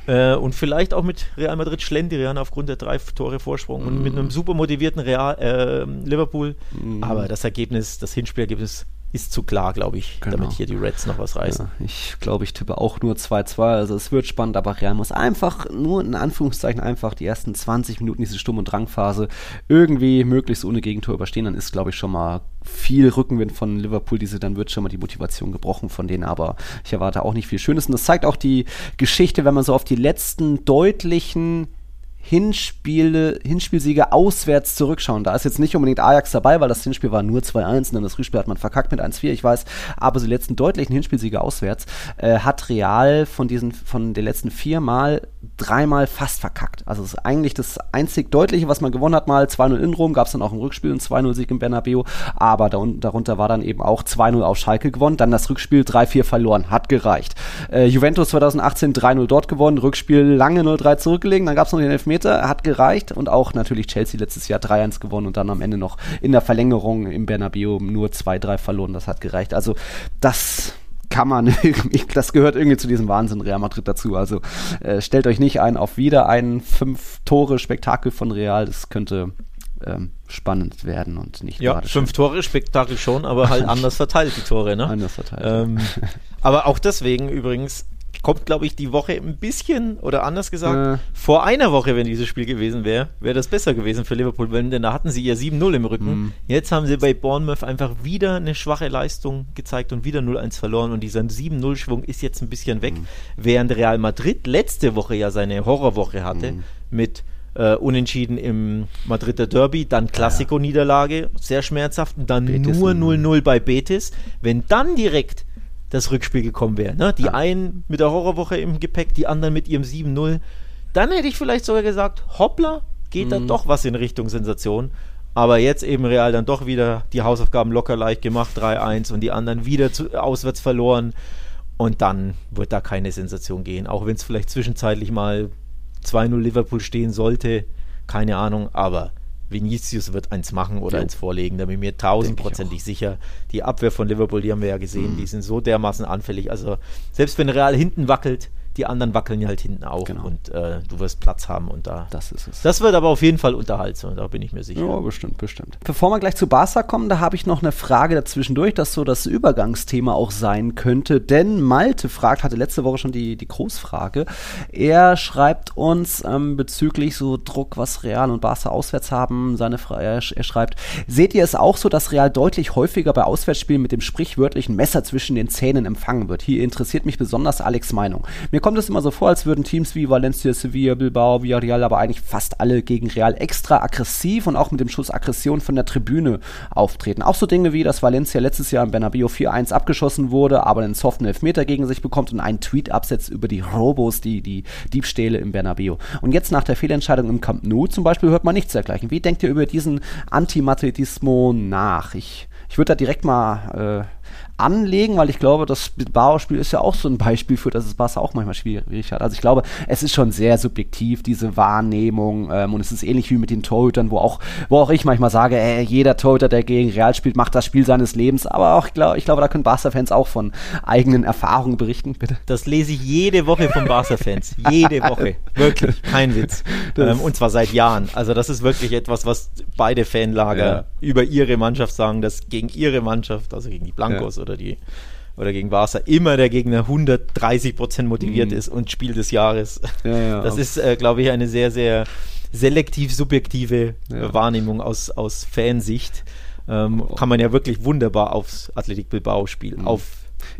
äh, und vielleicht auch mit Real Madrid Schlendrian aufgrund der drei Tore Vorsprung mm. und mit einem mhm. super motivierten Real, äh, Liverpool. Mm. Aber das Ergebnis, das Hinspielergebnis ist zu klar, glaube ich, genau. damit hier die Reds noch was reißen. Ja, ich glaube, ich tippe auch nur 2-2. Also es wird spannend, aber Real muss einfach, nur in Anführungszeichen, einfach die ersten 20 Minuten diese Sturm- und Drangphase irgendwie möglichst ohne Gegentor überstehen. Dann ist, glaube ich, schon mal viel Rückenwind von Liverpool. Diese, dann wird schon mal die Motivation gebrochen von denen. Aber ich erwarte auch nicht viel Schönes. Und das zeigt auch die Geschichte, wenn man so auf die letzten deutlichen Hinspiele, Hinspielsiege auswärts zurückschauen. Da ist jetzt nicht unbedingt Ajax dabei, weil das Hinspiel war nur 2-1 und dann das Rückspiel hat man verkackt mit 1-4, ich weiß. Aber die letzten deutlichen Hinspielsiege auswärts äh, hat Real von diesen, von den letzten vier Mal dreimal fast verkackt. Also es ist eigentlich das einzig Deutliche, was man gewonnen hat, mal 2-0 in Rom, gab es dann auch im Rückspiel einen 2-0-Sieg im Bernabeu, aber darunter war dann eben auch 2-0 auf Schalke gewonnen, dann das Rückspiel 3-4 verloren, hat gereicht. Äh, Juventus 2018 3-0 dort gewonnen, Rückspiel lange 0-3 zurückgelegen, dann gab es noch den Elfmeter Elfmeter hat gereicht und auch natürlich Chelsea letztes Jahr 3-1 gewonnen und dann am Ende noch in der Verlängerung im Bernabeu nur 2-3 verloren. Das hat gereicht. Also das kann man irgendwie, das gehört irgendwie zu diesem Wahnsinn Real Madrid dazu. Also äh, stellt euch nicht ein auf wieder ein fünf Tore Spektakel von Real. Das könnte ähm, spannend werden und nicht ja fünf Tore Spektakel schon, aber halt anders verteilt die Tore, ne? Anders verteilt. Ähm, aber auch deswegen übrigens kommt, glaube ich, die Woche ein bisschen, oder anders gesagt, äh. vor einer Woche, wenn dieses Spiel gewesen wäre, wäre das besser gewesen für Liverpool, denn da hatten sie ja 7-0 im Rücken. Mhm. Jetzt haben sie bei Bournemouth einfach wieder eine schwache Leistung gezeigt und wieder 0-1 verloren und dieser 7-0-Schwung ist jetzt ein bisschen weg, mhm. während Real Madrid letzte Woche ja seine Horrorwoche hatte mhm. mit äh, Unentschieden im Madrider Derby, dann Klassiko-Niederlage, sehr schmerzhaft, und dann Betis nur 0-0 bei Betis. Wenn dann direkt das Rückspiel gekommen wäre. Ne? Die einen mit der Horrorwoche im Gepäck, die anderen mit ihrem 7-0. Dann hätte ich vielleicht sogar gesagt, hoppla, geht mhm. da doch was in Richtung Sensation. Aber jetzt eben Real dann doch wieder die Hausaufgaben locker leicht gemacht, 3-1 und die anderen wieder zu, auswärts verloren. Und dann wird da keine Sensation gehen. Auch wenn es vielleicht zwischenzeitlich mal 2-0 Liverpool stehen sollte. Keine Ahnung, aber Vinicius wird eins machen oder ja. eins vorlegen, da bin ich mir tausendprozentig sicher. Die Abwehr von Liverpool, die haben wir ja gesehen, mhm. die sind so dermaßen anfällig. Also selbst wenn Real hinten wackelt, die anderen wackeln ja halt hinten auch genau. und äh, du wirst Platz haben und da. Das ist es. Das wird aber auf jeden Fall unterhaltsam, da bin ich mir sicher. Ja, bestimmt, bestimmt. Bevor wir gleich zu Barca kommen, da habe ich noch eine Frage dazwischendurch, das so das Übergangsthema auch sein könnte. Denn Malte fragt, hatte letzte Woche schon die, die Großfrage. Er schreibt uns ähm, bezüglich so Druck, was Real und Barca auswärts haben. Seine Frage, er, er schreibt, seht ihr es auch so, dass Real deutlich häufiger bei Auswärtsspielen mit dem sprichwörtlichen Messer zwischen den Zähnen empfangen wird? Hier interessiert mich besonders Alex Meinung. Mir kommt kommt es immer so vor, als würden Teams wie Valencia, Sevilla, Bilbao, Villarreal, aber eigentlich fast alle gegen Real extra aggressiv und auch mit dem Schuss Aggression von der Tribüne auftreten. Auch so Dinge wie, dass Valencia letztes Jahr im Bernabeu 4-1 abgeschossen wurde, aber einen soften Elfmeter gegen sich bekommt und einen Tweet absetzt über die Robos, die, die Diebstähle im Bernabeu. Und jetzt nach der Fehlentscheidung im Camp Nou zum Beispiel hört man nichts dergleichen. Wie denkt ihr über diesen Antimadridismo nach? Ich, ich würde da direkt mal äh, anlegen, weil ich glaube, das Bilbao-Spiel ist ja auch so ein Beispiel für, dass es Barca auch manchmal schwierig hat. Also ich glaube, es ist schon sehr subjektiv, diese Wahrnehmung ähm, und es ist ähnlich wie mit den Torhütern, wo auch, wo auch ich manchmal sage, ey, jeder Torhüter, der gegen Real spielt, macht das Spiel seines Lebens, aber auch, ich glaube, ich glaube da können Barca-Fans auch von eigenen Erfahrungen berichten, bitte. Das lese ich jede Woche von Barca-Fans, jede Woche, wirklich, kein Witz. Ähm, und zwar seit Jahren. Also das ist wirklich etwas, was beide Fanlager ja. über ihre Mannschaft sagen, dass gegen ihre Mannschaft, also gegen die Blancos ja oder die oder gegen Barca immer der Gegner 130 Prozent motiviert mhm. ist und Spiel des Jahres. Ja, ja, das ist, äh, glaube ich, eine sehr, sehr selektiv subjektive ja. Wahrnehmung aus, aus Fansicht. Ähm, oh. Kann man ja wirklich wunderbar aufs Athletik Bilbao spielen, mhm. auf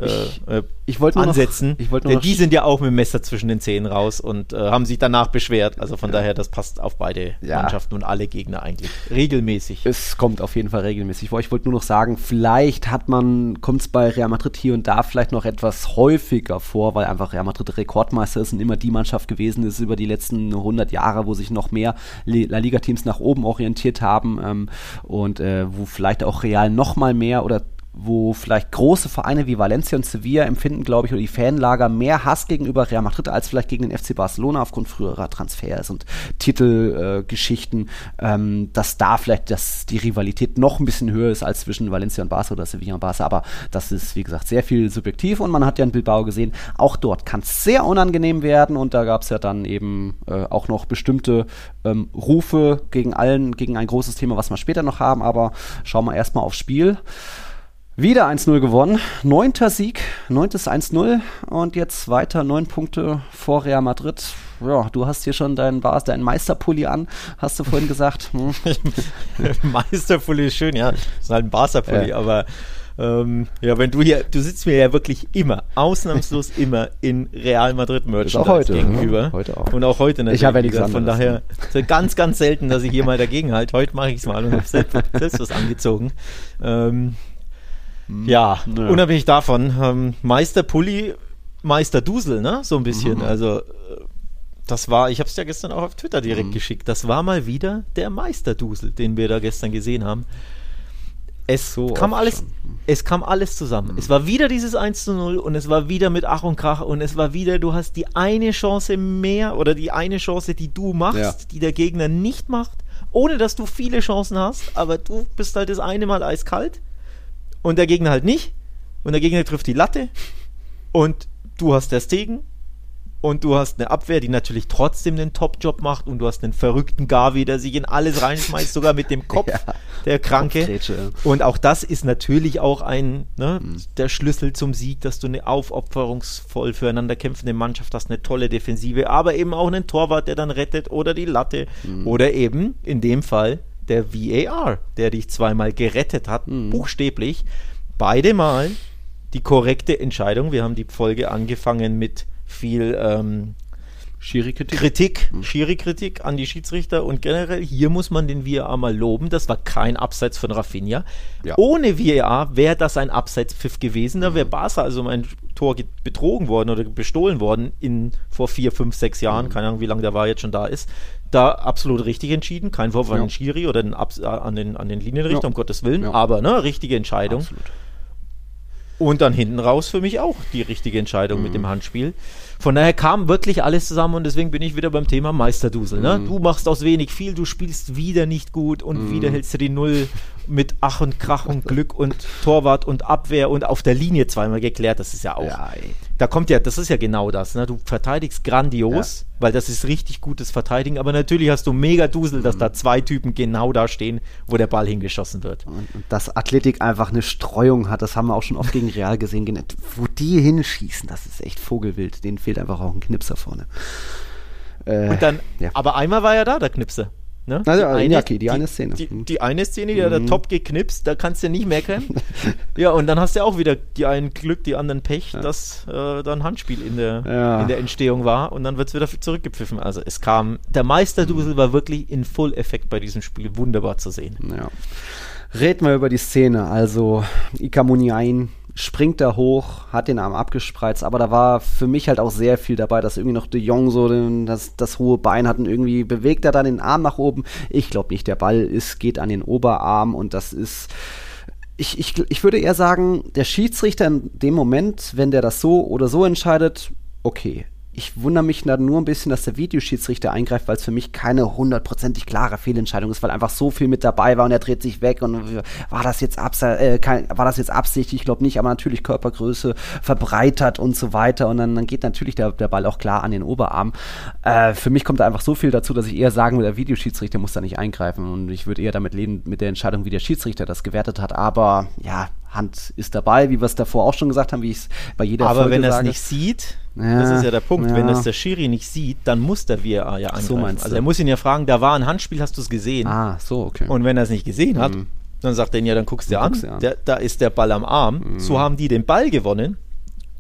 ich, äh, ich ansetzen. Noch, ich wollte denn die sind ja auch mit dem Messer zwischen den Zähnen raus und äh, haben sich danach beschwert. Also von ja. daher, das passt auf beide ja. Mannschaften und alle Gegner eigentlich regelmäßig. Es kommt auf jeden Fall regelmäßig vor. Ich wollte nur noch sagen, vielleicht hat man, kommt es bei Real Madrid hier und da vielleicht noch etwas häufiger vor, weil einfach Real Madrid Rekordmeister ist und immer die Mannschaft gewesen ist über die letzten 100 Jahre, wo sich noch mehr La Liga-Teams nach oben orientiert haben ähm, und äh, wo vielleicht auch Real noch mal mehr oder wo vielleicht große Vereine wie Valencia und Sevilla empfinden, glaube ich, oder die Fanlager mehr Hass gegenüber Real Madrid als vielleicht gegen den FC Barcelona aufgrund früherer Transfers und Titelgeschichten, äh, ähm, dass da vielleicht das, die Rivalität noch ein bisschen höher ist als zwischen Valencia und Barca oder Sevilla und Barca. Aber das ist, wie gesagt, sehr viel subjektiv und man hat ja in Bilbao gesehen, auch dort kann es sehr unangenehm werden und da gab es ja dann eben äh, auch noch bestimmte ähm, Rufe gegen allen, gegen ein großes Thema, was wir später noch haben. Aber schauen wir erstmal aufs Spiel. Wieder 1-0 gewonnen. Neunter Sieg, neuntes 1-0 und jetzt weiter neun Punkte vor Real Madrid. Ja, du hast hier schon deinen, deinen Meisterpulli an, hast du vorhin gesagt. Hm. Meisterpulli ist schön, ja. Das ist halt ein Barca-Pulli, ja. aber Ähm, ja, wenn du hier, du sitzt mir ja wirklich immer, ausnahmslos immer in Real Madrid Merchandise auch heute, gegenüber. ne? Heute auch. Und auch heute natürlich. Ich habe ja nichts gesagt, Von daher, ganz, ganz selten, dass ich hier mal dagegen halte. Heute mache ich es mal und habe selbst, selbst was angezogen. Ähm, ja, Hm. Ja. unabhängig davon, ähm, Meister Pulli, Meister Dusel, ne? So ein bisschen. Mhm. Also, äh, das war, ich habe es ja gestern auch auf Twitter direkt Mhm. geschickt. Das war mal wieder der Meister Dusel, den wir da gestern gesehen haben. Es So kam alles, schon. es kam alles zusammen. Es war wieder dieses 1 zu 0 und es war wieder mit Ach und Krach und es war wieder, du hast die eine Chance mehr oder die eine Chance, die du machst, Ja. die der Gegner nicht macht, ohne dass du viele Chancen hast, aber du bist halt das eine Mal eiskalt und der Gegner halt nicht und der Gegner trifft die Latte und du hast der Stegen und du hast eine Abwehr, die natürlich trotzdem einen Top-Job macht und du hast einen verrückten Gavi, der sich in alles reinschmeißt, sogar mit dem Kopf, Ja. der Kranke. Und auch das ist natürlich auch ein, ne, Mhm. der Schlüssel zum Sieg, dass du eine aufopferungsvoll füreinander kämpfende Mannschaft hast, eine tolle Defensive, aber eben auch einen Torwart, der dann rettet oder die Latte Mhm. oder eben in dem Fall der VAR, der dich zweimal gerettet hat, Mhm. buchstäblich. Beide Mal die korrekte Entscheidung. Wir haben die Folge angefangen mit viel ähm, Schiri-Kritik. Kritik, Schiri-Kritik an die Schiedsrichter und generell hier muss man den VAR mal loben. Das war kein Abseits von Rafinha. Ja. Ohne VAR wäre das ein Abseitspfiff gewesen. Da wäre Barca also um ein Tor ge- betrogen worden oder bestohlen worden in vor vier, fünf, sechs Jahren. Keine Ahnung, wie lange der war jetzt schon da ist. Da absolut richtig entschieden. Kein Vorwurf an Ja. den Schiri oder den Abs äh, an, den, an den Linienrichter, Ja. um Gottes Willen. Ja. Aber ne, richtige Entscheidung. Absolut. Und dann hinten raus für mich auch die richtige Entscheidung mit dem Handspiel. Von daher kam wirklich alles zusammen und deswegen bin ich wieder beim Thema Meisterdusel. Ne? Du machst aus wenig viel, du spielst wieder nicht gut und wieder hältst du die Null mit Ach und Krach und Glück und Torwart und Abwehr und auf der Linie zweimal geklärt. Das ist ja auch. Ja, ey. Da kommt ja, das ist ja genau das. Ne? Du verteidigst grandios, weil das ist richtig gutes Verteidigen, aber natürlich hast du mega Dusel, dass da zwei Typen genau da stehen, wo der Ball hingeschossen wird. Und und dass Athletik einfach eine Streuung hat, das haben wir auch schon oft gegen Real gesehen. Wo die hinschießen, das ist echt Vogelwild. Denen fehlt einfach auch ein Knipser vorne. Äh, Und dann, ja. aber einmal war ja da der Knipse. Ne? Also, Iñaki, die eine Szene. Die, Mhm. die eine Szene, die hat er top geknipst, da kannst du nicht meckern. ja, und dann hast du auch wieder die einen Glück, die anderen Pech, dass äh, da ein Handspiel in der, Ja. in der Entstehung war und dann wird es wieder zurückgepfiffen. Also es kam, der Meisterdusel war wirklich in Full-Effekt bei diesem Spiel wunderbar zu sehen. Ja. Reden wir über die Szene. Also, Ika Muniain springt da hoch, hat den Arm abgespreizt, aber da war für mich halt auch sehr viel dabei, dass irgendwie noch De Jong so den, das, das hohe Bein hat und irgendwie bewegt er dann den Arm nach oben. Ich glaube nicht, der Ball ist, geht an den Oberarm und das ist. Ich, ich, ich würde eher sagen, der Schiedsrichter in dem Moment, wenn der das so oder so entscheidet, okay. Ich wundere mich dann nur ein bisschen, dass der Videoschiedsrichter eingreift, weil es für mich keine hundertprozentig klare Fehlentscheidung ist, weil einfach so viel mit dabei war und er dreht sich weg und war das jetzt, abse äh, kein, war das jetzt absichtlich? Ich glaube nicht, aber natürlich Körpergröße verbreitert und so weiter und dann, dann geht natürlich der, der Ball auch klar an den Oberarm. Äh, für mich kommt da einfach so viel dazu, dass ich eher sagen würde, der Videoschiedsrichter muss da nicht eingreifen und ich würde eher damit leben, mit der Entscheidung, wie der Schiedsrichter das gewertet hat, aber ja, Hand ist dabei, wie wir es davor auch schon gesagt haben, wie ich es bei jeder Aber Folge wenn er es nicht sieht, Ja, das ist ja der Punkt, ja. wenn das der Schiri nicht sieht, dann muss der VAR ja eingreifen. so also er muss ihn ja fragen, da war ein Handspiel, hast du es gesehen? Ah, so, okay. Und wenn er es nicht gesehen hat, Mhm. dann sagt er ihn ja, dann guckst du dir an, an. Der, da ist der Ball am Arm. So haben die den Ball gewonnen.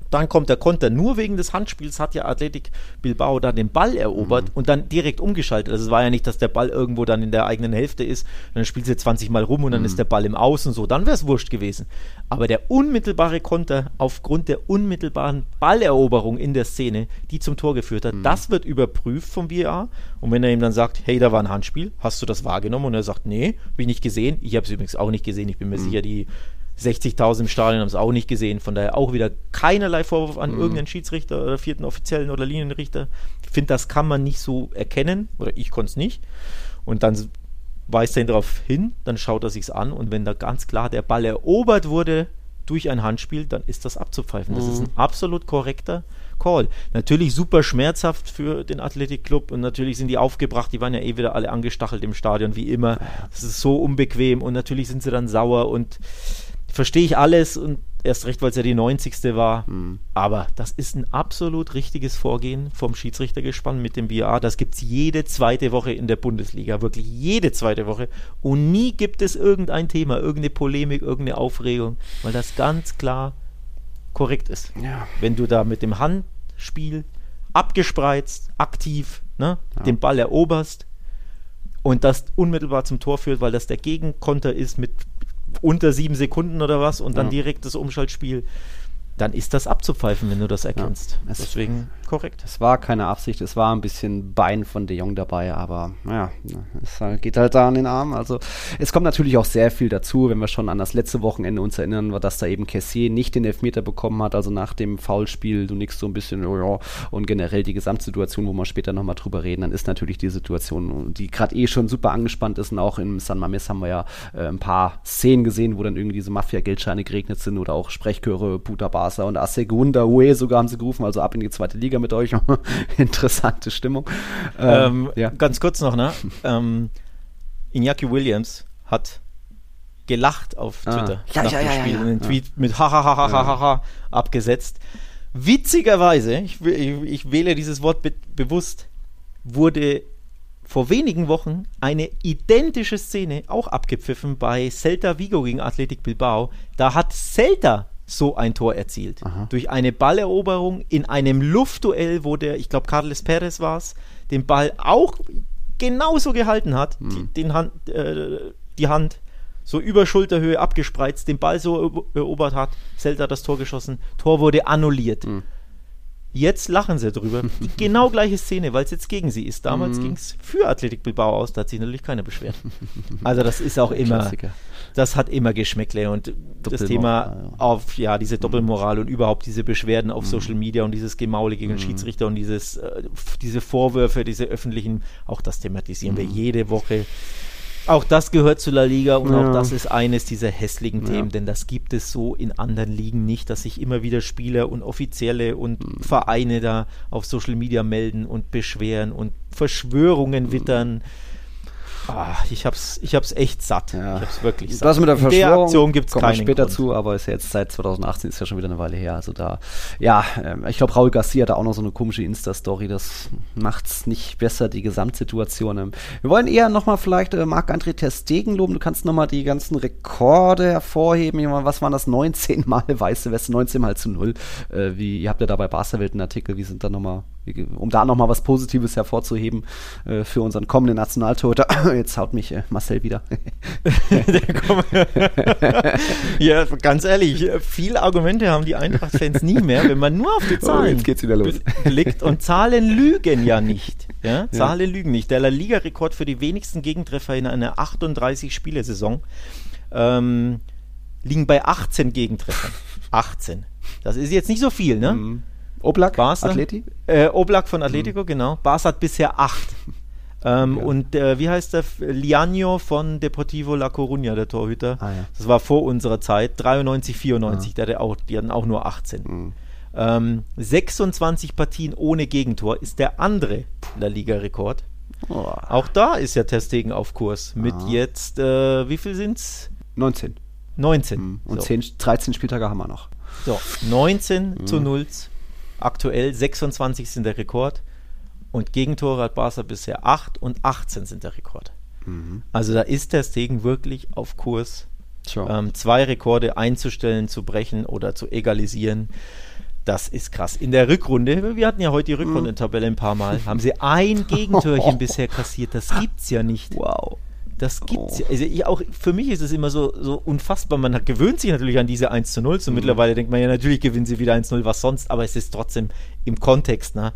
Dann kommt der Konter. Nur wegen des Handspiels hat ja Athletic Bilbao da den Ball erobert und dann direkt umgeschaltet. Also es war ja nicht, dass der Ball irgendwo dann in der eigenen Hälfte ist. Dann spielst du 20 Mal rum und dann ist der Ball im Außen so. Dann wäre es wurscht gewesen. Aber der unmittelbare Konter aufgrund der unmittelbaren Balleroberung in der Szene, die zum Tor geführt hat, das wird überprüft vom VAR. Und wenn er ihm dann sagt, hey, da war ein Handspiel, hast du das wahrgenommen? Und er sagt, nee, habe ich nicht gesehen. Ich habe es übrigens auch nicht gesehen. Ich bin mir sicher, die 60.000 im Stadion haben es auch nicht gesehen. Von daher auch wieder keinerlei Vorwurf an irgendeinen Schiedsrichter oder vierten Offiziellen oder Linienrichter. Ich finde, das kann man nicht so erkennen. Oder ich konnte es nicht. Und dann weist er ihn darauf hin, dann schaut er sich's an. Und wenn da ganz klar der Ball erobert wurde durch ein Handspiel, dann ist das abzupfeifen. Das ist ein absolut korrekter Call. Natürlich super schmerzhaft für den Athletikclub und natürlich sind die aufgebracht, die waren ja eh wieder alle angestachelt im Stadion, wie immer. Das ist so unbequem und natürlich sind sie dann sauer und verstehe ich alles und erst recht, weil es ja die 90. war. Mhm. Aber das ist ein absolut richtiges Vorgehen vom Schiedsrichtergespann mit dem VAR. Das gibt es jede zweite Woche in der Bundesliga, wirklich jede zweite Woche. Und nie gibt es irgendein Thema, irgendeine Polemik, irgendeine Aufregung, weil das ganz klar korrekt ist. Ja. Wenn du da mit dem Handspiel abgespreizt, aktiv, ne, ja. den Ball eroberst und das unmittelbar zum Tor führt, weil das der Gegenkonter ist mit unter sieben Sekunden oder was und dann ja. direkt das Umschaltspiel dann ist das abzupfeifen, wenn du das erkennst. Ja, Deswegen korrekt. Es war keine Absicht, es war ein bisschen Bein von De Jong dabei, aber naja, es geht halt da an den Arm. Also es kommt natürlich auch sehr viel dazu, wenn wir schon an das letzte Wochenende uns erinnern, dass da eben Kessier nicht den Elfmeter bekommen hat, also nach dem Foulspiel, du nix so ein bisschen oh und generell die Gesamtsituation, wo wir später nochmal drüber reden, dann ist natürlich die Situation, die gerade eh schon super angespannt ist und auch in San Mames haben wir ja äh, ein paar Szenen gesehen, wo dann irgendwie diese Mafia-Geldscheine geregnet sind oder auch Sprechchöre, Puta Bar Barca und A Segunda Ue sogar haben sie gerufen, also ab in die zweite Liga mit euch. Interessante Stimmung. Ähm, ähm, ja. Ganz kurz noch, ne? ähm, Iñaki Williams hat gelacht auf ah. Twitter ah. ja, nach ja, dem ja, Spiel und den Tweet mit ha abgesetzt. Witzigerweise, ich, ich, ich, wähle dieses Wort be bewusst, wurde vor wenigen Wochen eine identische Szene auch abgepfiffen bei Celta Vigo gegen Athletic Bilbao. Da hat Celta so ein Tor erzielt. Aha. Durch eine Balleroberung in einem Luftduell, wo der, ich glaube, Carles Perez war es, den Ball auch genauso gehalten hat, mhm. die, den Hand, äh, die Hand so über Schulterhöhe abgespreizt, den Ball so erobert hat, Zelda das Tor geschossen, Tor wurde annulliert. Mhm. Jetzt lachen sie drüber. Die genau gleiche Szene, weil es jetzt gegen sie ist. Damals mhm. ging es für Athletik Bilbao aus, da hat sich natürlich keiner beschwert. Also das ist auch immer, Klassiker. Das hat immer Geschmäckle und das Thema ja. auf, ja, diese mhm. Doppelmoral und überhaupt diese Beschwerden auf mhm. Social Media und dieses Gemaule gegen mhm. Schiedsrichter und dieses, äh, diese Vorwürfe, diese öffentlichen, auch das thematisieren wir jede Woche. Auch das gehört zu La Liga und ja. auch das ist eines dieser hässlichen ja. Themen, denn das gibt es so in anderen Ligen nicht, dass sich immer wieder Spieler und Offizielle und mhm. Vereine da auf Social Media melden und beschweren und Verschwörungen mhm. Ah, ich hab's, ich hab's echt satt. Ja. Ich hab's wirklich satt. Das mit der Verschwörung der Aktion gibt's kommen später Grund. zu, aber ist ja jetzt seit 2018 ist ja schon wieder eine Weile her. Also da, ja, ähm, ich glaube, Raul Garcia hat da auch noch so eine komische Insta-Story. Das macht's nicht besser, die Gesamtsituation. Ähm, wir wollen eher nochmal vielleicht äh, Marc-André Terstegen loben. Du kannst nochmal die ganzen Rekorde hervorheben. Was waren das? 19 Mal Weiße Weste, 19 Mal zu null. Äh, wie, ihr habt ja da bei Barca-Welt einen Artikel. Wie sind da nochmal um da nochmal was Positives hervorzuheben äh, für unseren kommenden Nationaltorhüter. Jetzt haut mich äh, Marcel wieder. ja, ganz ehrlich, viele Argumente haben die Eintracht-Fans nie mehr, wenn man nur auf die oh, Zahlen oh, blickt. Und Zahlen lügen ja nicht. Ja? Zahlen ja. lügen nicht. Der La Liga-Rekord für die wenigsten Gegentreffer in einer 38-Spiele-Saison ähm, liegen bei 18 Gegentreffern. 18. Das ist jetzt nicht so viel, ne? Mhm. Oblak, Barca, Atleti? Äh, Oblak von Atletico, mhm. genau. Barca hat bisher acht. Ähm, ja. Und äh, wie heißt der? Liano von Deportivo La Coruña, der Torhüter. Ah, ja. Das war vor unserer Zeit. 93, 94. Ah. Der auch, die hatten auch nur 18. Mhm. Ähm, 26 Partien ohne Gegentor ist der andere La Liga-Rekord. Oh. Auch da ist ja Testegen auf Kurs. Mit ah. jetzt, äh, wie viel sind's? 19. 19. Mhm. Und so. 10, 13 Spieltage haben wir noch. So, 19 mhm. zu 0 Aktuell 26 sind der Rekord. Und Gegentore hat Barca bisher 8 und 18 sind der Rekord. Mhm. Also da ist der Stegen wirklich auf Kurs, ähm, zwei Rekorde einzustellen, zu brechen oder zu egalisieren. Das ist krass. In der Rückrunde, wir hatten ja heute die mhm. Rückrundentabelle ein paar Mal, haben sie ein Gegentörchen bisher kassiert. Das gibt's ja nicht. Wow. Das gibt's oh. ja. Also ich auch, für mich ist es immer so, so unfassbar. Man hat, gewöhnt sich natürlich an diese 1 zu 0. Und mhm. mittlerweile denkt man ja, natürlich gewinnen sie wieder 1 zu 0, was sonst, aber es ist trotzdem im Kontext, ne?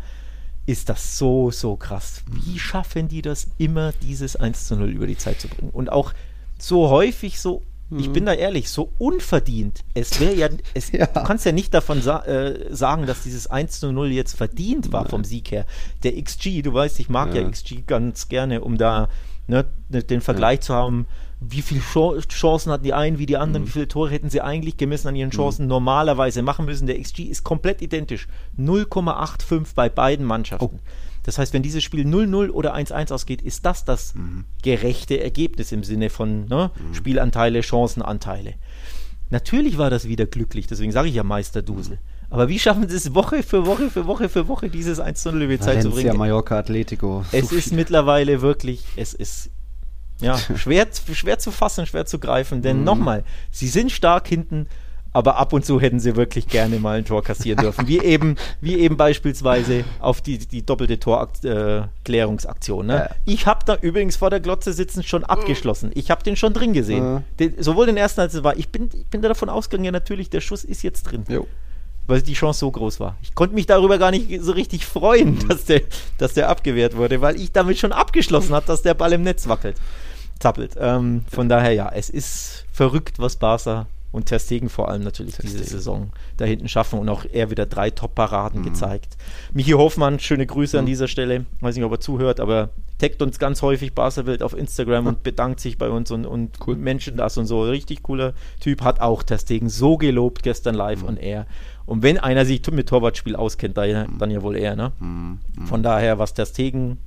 Ist das so, so krass. Wie schaffen die das immer, dieses 1 zu 0 über die Zeit zu bringen? Und auch so häufig so ich bin mhm. da ehrlich, so unverdient. Es wäre ja, es, ja, du kannst ja nicht davon sa äh, sagen, dass dieses 1 zu 0 jetzt verdient war Nein. vom Sieg her. Der XG, du weißt, ich mag ja, ja XG ganz gerne, um da ne, ne, den Vergleich ja. zu haben, wie viele Chancen hatten die einen wie die anderen, mhm. wie viele Tore hätten sie eigentlich gemessen an ihren mhm. Chancen mhm. normalerweise machen müssen. Der XG ist komplett identisch. 0,85 bei beiden Mannschaften. Oh. Das heißt, wenn dieses Spiel 0-0 oder 1-1 ausgeht, ist das das mhm. gerechte Ergebnis im Sinne von ne, mhm. Spielanteile, Chancenanteile. Natürlich war das wieder glücklich, deswegen sage ich ja Meisterdusel. Aber wie schaffen sie es Woche für Woche für Woche für Woche, dieses 1 0 über die Zeit zu bringen? Mallorca, Atletico. Es So ist viel. mittlerweile wirklich, es ist ja, schwer, schwer zu fassen, schwer zu greifen, denn Mhm. nochmal, sie sind stark hinten, aber ab und zu hätten sie wirklich gerne mal ein Tor kassieren dürfen. Wie eben, wie eben beispielsweise auf die, die doppelte Torklärungsaktion. Ne? Ja. Ich habe da übrigens vor der Glotze sitzen schon abgeschlossen. Ich habe den schon drin gesehen. Ja. Den, sowohl den ersten als auch war. Ich bin, ich bin da davon ausgegangen, ja natürlich, der Schuss ist jetzt drin Jo. weil die Chance so groß war. Ich konnte mich darüber gar nicht so richtig freuen, Mhm. dass, der, dass der abgewehrt wurde, weil ich damit schon abgeschlossen habe, dass der Ball im Netz wackelt, zappelt. Ähm, von daher ja, es ist verrückt, was Barca und Ter Stegen vor allem natürlich diese Stegen. Saison da hinten schaffen und auch er wieder drei Top-Paraden Mhm. gezeigt. Michi Hofmann, schöne Grüße an dieser Stelle. Weiß nicht, ob er zuhört, aber taggt uns ganz häufig Welt auf Instagram und bedankt sich bei uns und, und Cool. Menschen das und so. Richtig cooler Typ, hat auch Ter Stegen so gelobt gestern live Mhm. und er. Und wenn einer sich mit Torwartspiel auskennt, dann, dann ja wohl er, ne? Mhm. Von daher, was Ter Stegen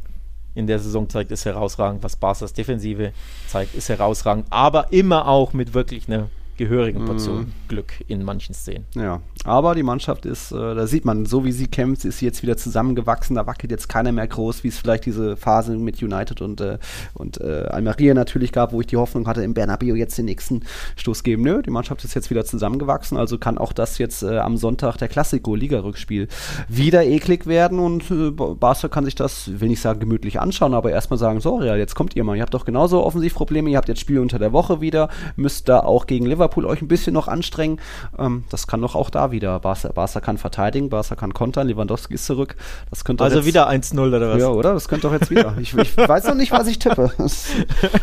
in der Saison zeigt, ist herausragend. Was Barca's Defensive zeigt, ist herausragend. Aber immer auch mit wirklich einer gehörigen Portion Mhm. Glück in manchen Szenen. Ja, aber die Mannschaft ist, äh, da sieht man, so wie sie kämpft, ist sie jetzt wieder zusammengewachsen. Da wackelt jetzt keiner mehr groß, wie es vielleicht diese Phase mit United und, äh, und äh, Almeria natürlich gab, wo ich die Hoffnung hatte, im Bernabeu jetzt den nächsten Stoß geben. Nö, die Mannschaft ist jetzt wieder zusammengewachsen, also kann auch das jetzt äh, am Sonntag der Klassiko-Liga-Rückspiel wieder eklig werden und äh, Barca kann sich das, will nicht sagen gemütlich anschauen, aber erstmal sagen, so Real, jetzt kommt ihr mal, ihr habt doch genauso Offensivprobleme, ihr habt jetzt Spiele unter der Woche wieder, müsst da auch gegen Liverpool euch ein bisschen noch anstrengen. Ähm, das kann doch auch da wieder. Barca, Barca kann verteidigen, Barca kann kontern, Lewandowski ist zurück. Das könnte Also jetzt, wieder 1-0 oder was? Ja, oder? Das könnte doch jetzt wieder. Ich, ich weiß noch nicht, was ich tippe. Das,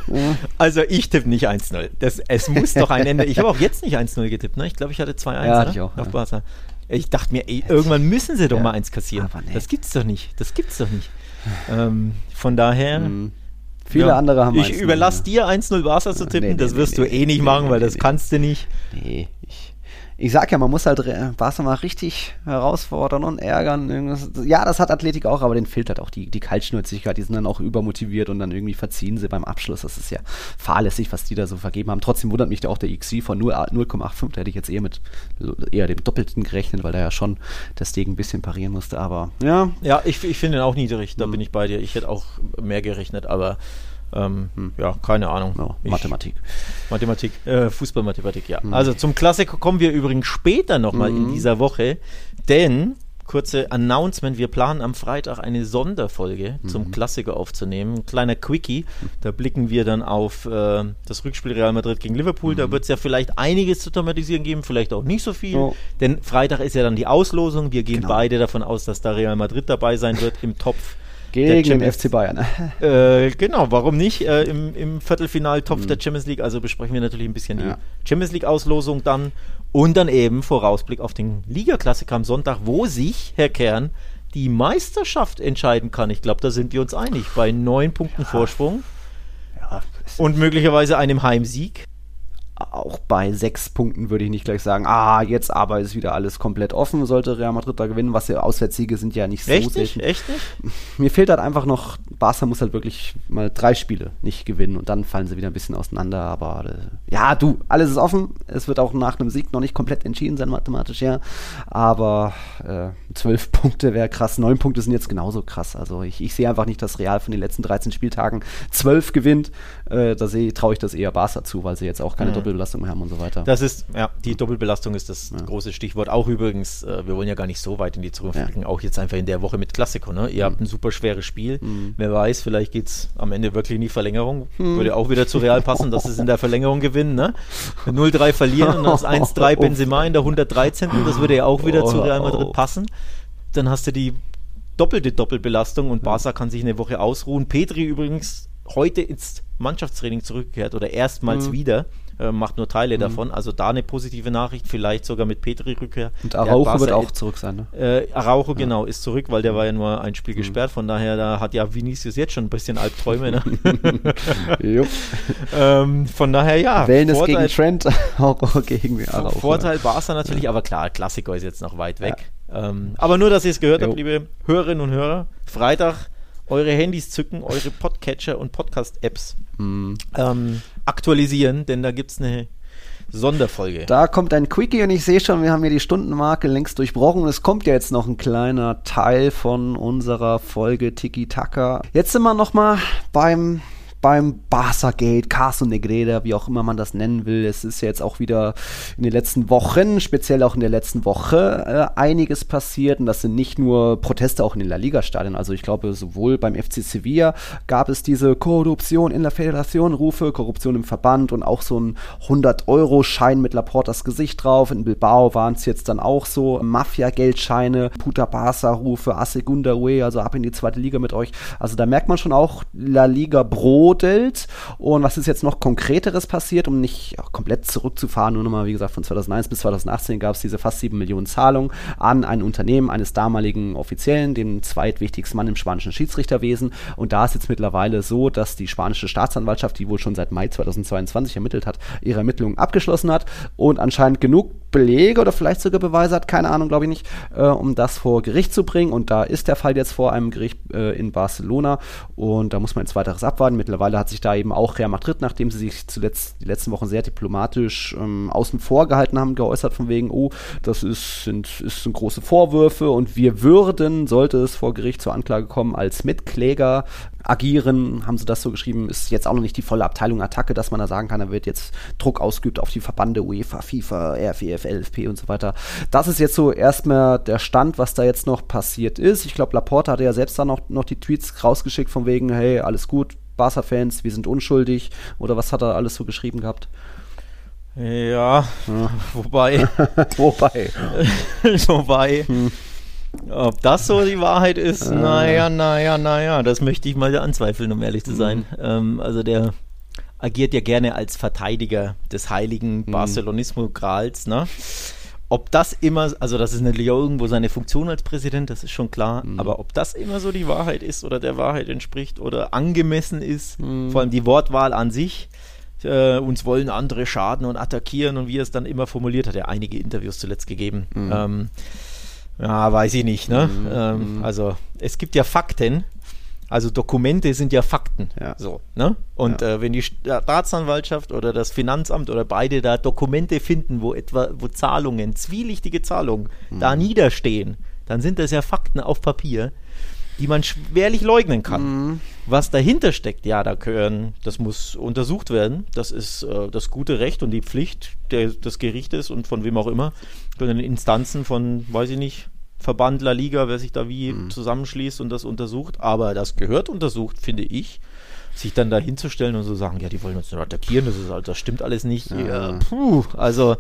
ja. Also ich tippe nicht 1-0. Das, es muss doch ein Ende. Ich habe auch jetzt nicht 1-0 getippt. Ne? Ich glaube, ich hatte 2-1 Ja, ich auch, auf ja. Barca. Ich dachte mir, ey, irgendwann müssen sie doch mal eins kassieren. Aber nee. Das gibt's doch nicht. Das gibt's doch nicht. Ähm, von daher. Mhm. Viele ja, andere haben Ich 1-0, überlasse dir 1-0 Barca zu tippen. nee, das nee, wirst nee, du eh nicht machen, weil das kannst du nicht. Nee, ich, sag ja, man muss halt Barca mal richtig herausfordern und ärgern. Ja, das hat Athletik auch, aber den fehlt halt auch die, die Kaltschnäuzigkeit. Die sind dann auch übermotiviert und dann irgendwie verziehen sie beim Abschluss. Das ist ja fahrlässig, was die da so vergeben haben. Trotzdem wundert mich da auch der XC von 0 0,85. Da hätte ich jetzt eher mit eher dem Doppelten gerechnet, weil da ja schon das Ding ein bisschen parieren musste. Aber ja, Ja, ich, ich finde ihn auch niedrig. Mhm. Da bin ich bei dir. Ich hätte auch mehr gerechnet, aber ähm, ja, keine Ahnung. no, Ich- Mathematik. Mathematik, äh, Fußballmathematik, ja. Hm. Also zum Klassiker kommen wir übrigens später nochmal Mhm. in dieser Woche, denn, kurze Announcement, wir planen am Freitag eine Sonderfolge Mhm. zum Klassiker aufzunehmen. Ein kleiner Quickie, da blicken wir dann auf äh, das Rückspiel Real Madrid gegen Liverpool. Mhm. Da wird es ja vielleicht einiges zu thematisieren geben, vielleicht auch nicht so viel, Oh. denn Freitag ist ja dann die Auslosung. Wir gehen Genau. beide davon aus, dass da Real Madrid dabei sein wird im Topf. Gegen den FC Bayern. äh, genau, warum nicht? Äh, Im im Viertelfinaltopf der Champions League. Also besprechen wir natürlich ein bisschen Ja. die Champions League-Auslosung dann. Und dann eben Vorausblick auf den Ligaklassiker am Sonntag, wo sich, Herr Kern, die Meisterschaft entscheiden kann. Ich glaube, da sind wir uns einig. Bei neun Punkten Vorsprung ja, und möglicherweise einem Heimsieg. Auch bei sechs Punkten würde ich nicht gleich sagen, ah, jetzt aber ist wieder alles komplett offen, sollte Real Madrid da gewinnen, was ja Auswärtssiege sind ja nicht so Echt nicht? selten. Echt nicht? Mir fehlt halt einfach noch, Barca muss halt wirklich mal drei Spiele nicht gewinnen und dann fallen sie wieder ein bisschen auseinander, aber äh, ja, du, alles ist offen, es wird auch nach einem Sieg noch nicht komplett entschieden sein, mathematisch, ja, aber äh, zwölf Punkte wäre krass, neun Punkte sind jetzt genauso krass, also ich, ich sehe einfach nicht, dass Real von den letzten 13 Spieltagen zwölf gewinnt, äh, da sehe- traue ich das eher Barca zu, weil sie jetzt auch keine Mhm. Doppelbelastung haben und so weiter. Das ist, ja, die Doppelbelastung ist das große Stichwort. Auch übrigens, äh, wir wollen ja gar nicht so weit in die Zukunft Ja. blicken, auch jetzt einfach in der Woche mit Klassiko. Ne? Ihr habt ein super schweres Spiel. Wer weiß, vielleicht geht es am Ende wirklich in die Verlängerung. Würde auch wieder zu Real passen, dass es in der Verlängerung gewinnen. Ne? 0-3 verlieren und das 1-3 Benzema in der 113. Das würde ja auch wieder zu Real Madrid passen. Dann hast du die doppelte Doppelbelastung und Barca kann sich eine Woche ausruhen. Petri übrigens heute ins Mannschaftstraining zurückgekehrt oder erstmals wieder. Äh, macht nur Teile davon. Also da eine positive Nachricht, vielleicht sogar mit Petri-Rückkehr. und Araujo wird auch zurück sein, ne? äh, Araujo, genau, ist zurück, weil der war ja nur ein Spiel gesperrt. Von daher, da hat ja Vinicius jetzt schon ein bisschen Albträume. Ne? Ähm, von daher, ja. Wellness Vorteil, gegen Trent, Araujo gegen Araujo. Vorteil Barca natürlich, aber klar, Klassiker ist jetzt noch weit weg. Ähm, aber nur, dass ihr es gehört Jo. habt, liebe Hörerinnen und Hörer. Freitag eure Handys zücken, eure Podcatcher und Podcast-Apps Mhm. ähm, aktualisieren, denn da gibt es eine Sonderfolge. Da kommt ein Quickie und ich sehe schon, wir haben hier die Stundenmarke längst durchbrochen. Es kommt ja jetzt noch ein kleiner Teil von unserer Folge Tiki Taka. Jetzt sind wir nochmal beim beim Barca-Gate, Caso Negreda, wie auch immer man das nennen will. Es ist ja jetzt auch wieder in den letzten Wochen, speziell auch in der letzten Woche, äh, einiges passiert. Und das sind nicht nur Proteste auch in den La Liga-Stadien. Also ich glaube, sowohl beim FC Sevilla gab es diese Korruption in der Föderation, Rufe, Korruption im Verband und auch so ein 100-Euro-Schein mit Laportas Gesicht drauf. In Bilbao waren es jetzt dann auch so Mafia-Geldscheine, Puta Barca-Rufe, A Segunda Ue, also ab in die zweite Liga mit euch. Also da merkt man schon auch La Liga Brot gebrodelt. Und was ist jetzt noch konkreteres passiert, um nicht komplett zurückzufahren? Nur nochmal, wie gesagt, von 2001 bis 2018 gab es diese fast 7 Millionen Zahlungen an ein Unternehmen eines damaligen Offiziellen, dem zweitwichtigsten Mann im spanischen Schiedsrichterwesen. Und da ist jetzt mittlerweile so, dass die spanische Staatsanwaltschaft, die wohl schon seit Mai 2022 ermittelt hat, ihre Ermittlungen abgeschlossen hat und anscheinend genug Belege oder vielleicht sogar Beweise hat, keine Ahnung, glaube ich nicht, äh, um das vor Gericht zu bringen. Und da ist der Fall jetzt vor einem Gericht äh, in Barcelona und da muss man jetzt weiteres abwarten. Mittlerweile hat sich da eben auch Real Madrid, nachdem sie sich zuletzt die letzten Wochen sehr diplomatisch ähm, außen vor gehalten haben, geäußert von wegen, oh, das ist, sind, ist, sind große Vorwürfe und wir würden, sollte es vor Gericht zur Anklage kommen, als Mitkläger agieren, haben sie das so geschrieben, ist jetzt auch noch nicht die volle Abteilung Attacke, dass man da sagen kann, da wird jetzt Druck ausgeübt auf die Verbande UEFA, FIFA, RFEF, LFP und so weiter. Das ist jetzt so erstmal der Stand, was da jetzt noch passiert ist. Ich glaube, Laporte hatte ja selbst dann noch, noch die Tweets rausgeschickt von wegen, hey, alles gut, Barca-Fans, wir sind unschuldig oder was hat er alles so geschrieben gehabt? Ja, ja. wobei. wobei. wobei. Hm. Ob das so die Wahrheit ist, äh. naja, naja, naja, das möchte ich mal anzweifeln, um ehrlich zu mhm. sein. Mhm. Ähm, also der agiert ja gerne als Verteidiger des heiligen mhm. Barcelonismo-Grals, ne? Ob das immer, also das ist natürlich auch irgendwo seine Funktion als Präsident, das ist schon klar, mhm. aber ob das immer so die Wahrheit ist oder der Wahrheit entspricht oder angemessen ist, mhm. vor allem die Wortwahl an sich, äh, uns wollen andere schaden und attackieren und wie er es dann immer formuliert hat, er einige Interviews zuletzt gegeben. Mhm. Ähm, ja, weiß ich nicht. Ne? Mhm. Ähm, mhm. also es gibt ja Fakten. Also Dokumente sind ja Fakten. Ja. So, ne? Und ja. äh, wenn die Staatsanwaltschaft oder das Finanzamt oder beide da Dokumente finden, wo etwa, wo Zahlungen, zwielichtige Zahlungen mhm. da niederstehen, dann sind das ja Fakten auf Papier die man schwerlich leugnen kann. Mhm. Was dahinter steckt, ja, da können, das muss untersucht werden. Das ist äh, das gute Recht und die Pflicht der, des Gerichtes und von wem auch immer, von den Instanzen von, weiß ich nicht, Verband La Liga, wer sich da wie mhm. zusammenschließt und das untersucht. Aber das gehört untersucht, finde ich. Sich dann da hinzustellen und so sagen, ja, die wollen uns nur attackieren, das, ist, das stimmt alles nicht. Ja. Ja, puh, also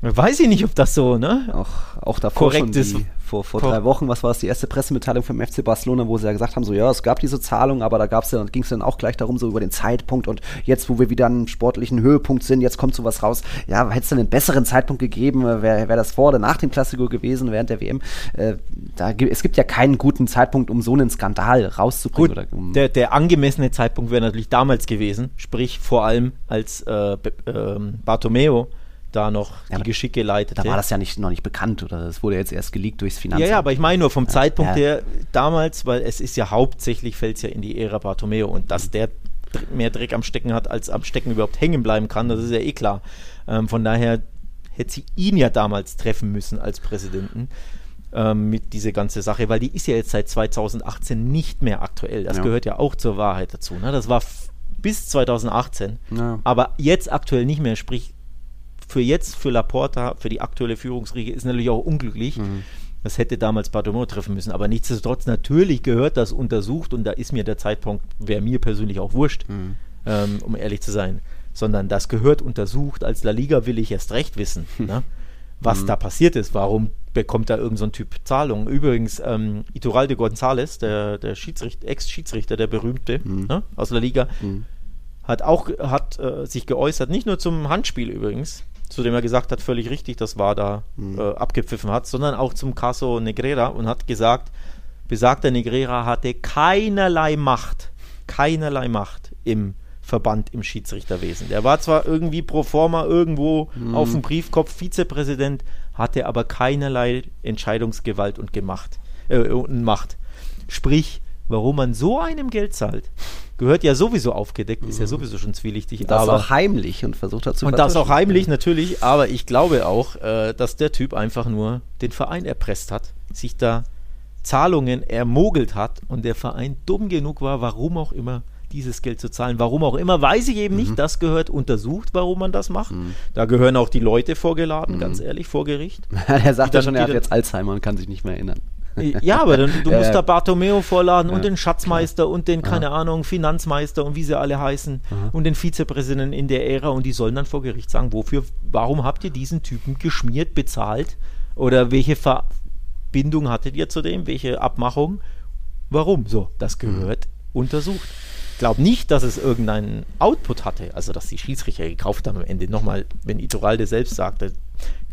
Weiß ich nicht, ob das so, ne? Auch, auch davor korrekt ist. vor, vor drei Wochen, was war es, die erste Pressemitteilung vom FC Barcelona, wo sie ja gesagt haben, so ja, es gab diese Zahlung, aber da gab's ja, ging es dann auch gleich darum, so über den Zeitpunkt und jetzt, wo wir wieder an einem sportlichen Höhepunkt sind, jetzt kommt sowas raus. Ja, hätte es dann einen besseren Zeitpunkt gegeben, wäre wär das vor oder nach dem Klassiker gewesen, während der WM. Äh, da, es gibt ja keinen guten Zeitpunkt, um so einen Skandal rauszubringen. Gut, oder, um der, der angemessene Zeitpunkt wäre natürlich damals gewesen, sprich vor allem als äh, äh, Bartomeo da noch ja, die Geschicke leitete. Da war das ja nicht, noch nicht bekannt oder das wurde jetzt erst geleakt durchs Finanzamt. Ja, ja, aber ich meine nur vom ja, Zeitpunkt ja. her damals, weil es ist ja hauptsächlich, fällt es ja in die Ära Bartomeo und dass der mehr Dreck am Stecken hat, als am Stecken überhaupt hängen bleiben kann, das ist ja eh klar. Ähm, von daher hätte sie ihn ja damals treffen müssen als Präsidenten ähm, mit dieser ganze Sache, weil die ist ja jetzt seit 2018 nicht mehr aktuell. Das gehört ja auch zur Wahrheit dazu. Ne? Das war bis 2018, aber jetzt aktuell nicht mehr, sprich für jetzt, für Laporta, für die aktuelle Führungsriege ist natürlich auch unglücklich. Mhm. Das hätte damals Bartomeu treffen müssen. Aber nichtsdestotrotz, natürlich gehört das untersucht und da ist mir der Zeitpunkt, wäre mir persönlich auch wurscht, mhm. ähm, um ehrlich zu sein. Sondern das gehört untersucht. Als La Liga will ich erst recht wissen, ne? was mhm. da passiert ist. Warum bekommt da irgendein so Typ Zahlungen? Übrigens, ähm, Iturralde González, der, der Schiedsrichter, Ex-Schiedsrichter, der berühmte mhm. ne? aus La Liga, mhm. hat auch hat, äh, sich geäußert, nicht nur zum Handspiel übrigens, zu dem er gesagt hat, völlig richtig, das war da mhm. äh, abgepfiffen hat, sondern auch zum Caso Negrera und hat gesagt, besagter Negrera hatte keinerlei Macht, keinerlei Macht im Verband im Schiedsrichterwesen. Der war zwar irgendwie pro forma irgendwo mhm. auf dem Briefkopf Vizepräsident, hatte aber keinerlei Entscheidungsgewalt und Gemacht, äh, und Macht. Sprich, warum man so einem Geld zahlt, gehört ja sowieso aufgedeckt, ist ja sowieso schon zwielichtig. Das aber auch heimlich und versucht dazu und das auch heimlich natürlich, aber ich glaube auch, äh, dass der Typ einfach nur den Verein erpresst hat, sich da Zahlungen ermogelt hat und der Verein dumm genug war, warum auch immer, dieses Geld zu zahlen. Warum auch immer, weiß ich eben Mhm. nicht. Das gehört untersucht, warum man das macht. Da gehören auch die Leute vorgeladen, Mhm. ganz ehrlich, vor Gericht. er sagt ja schon, er hat jetzt Alzheimer und kann sich nicht mehr erinnern. Ja, aber dann, du musst da Bartomeo vorladen und den Schatzmeister und den, keine Ahnung, Finanzmeister und wie sie alle heißen und den Vizepräsidenten in der Ära und die sollen dann vor Gericht sagen, wofür, warum habt ihr diesen Typen geschmiert, bezahlt? Oder welche Verbindung hattet ihr zu dem, welche Abmachung, warum? So, das gehört untersucht. Ich glaube nicht, dass es irgendeinen Output hatte, also dass die Schiedsrichter gekauft haben am Ende. Nochmal, wenn Iturralde selbst sagte,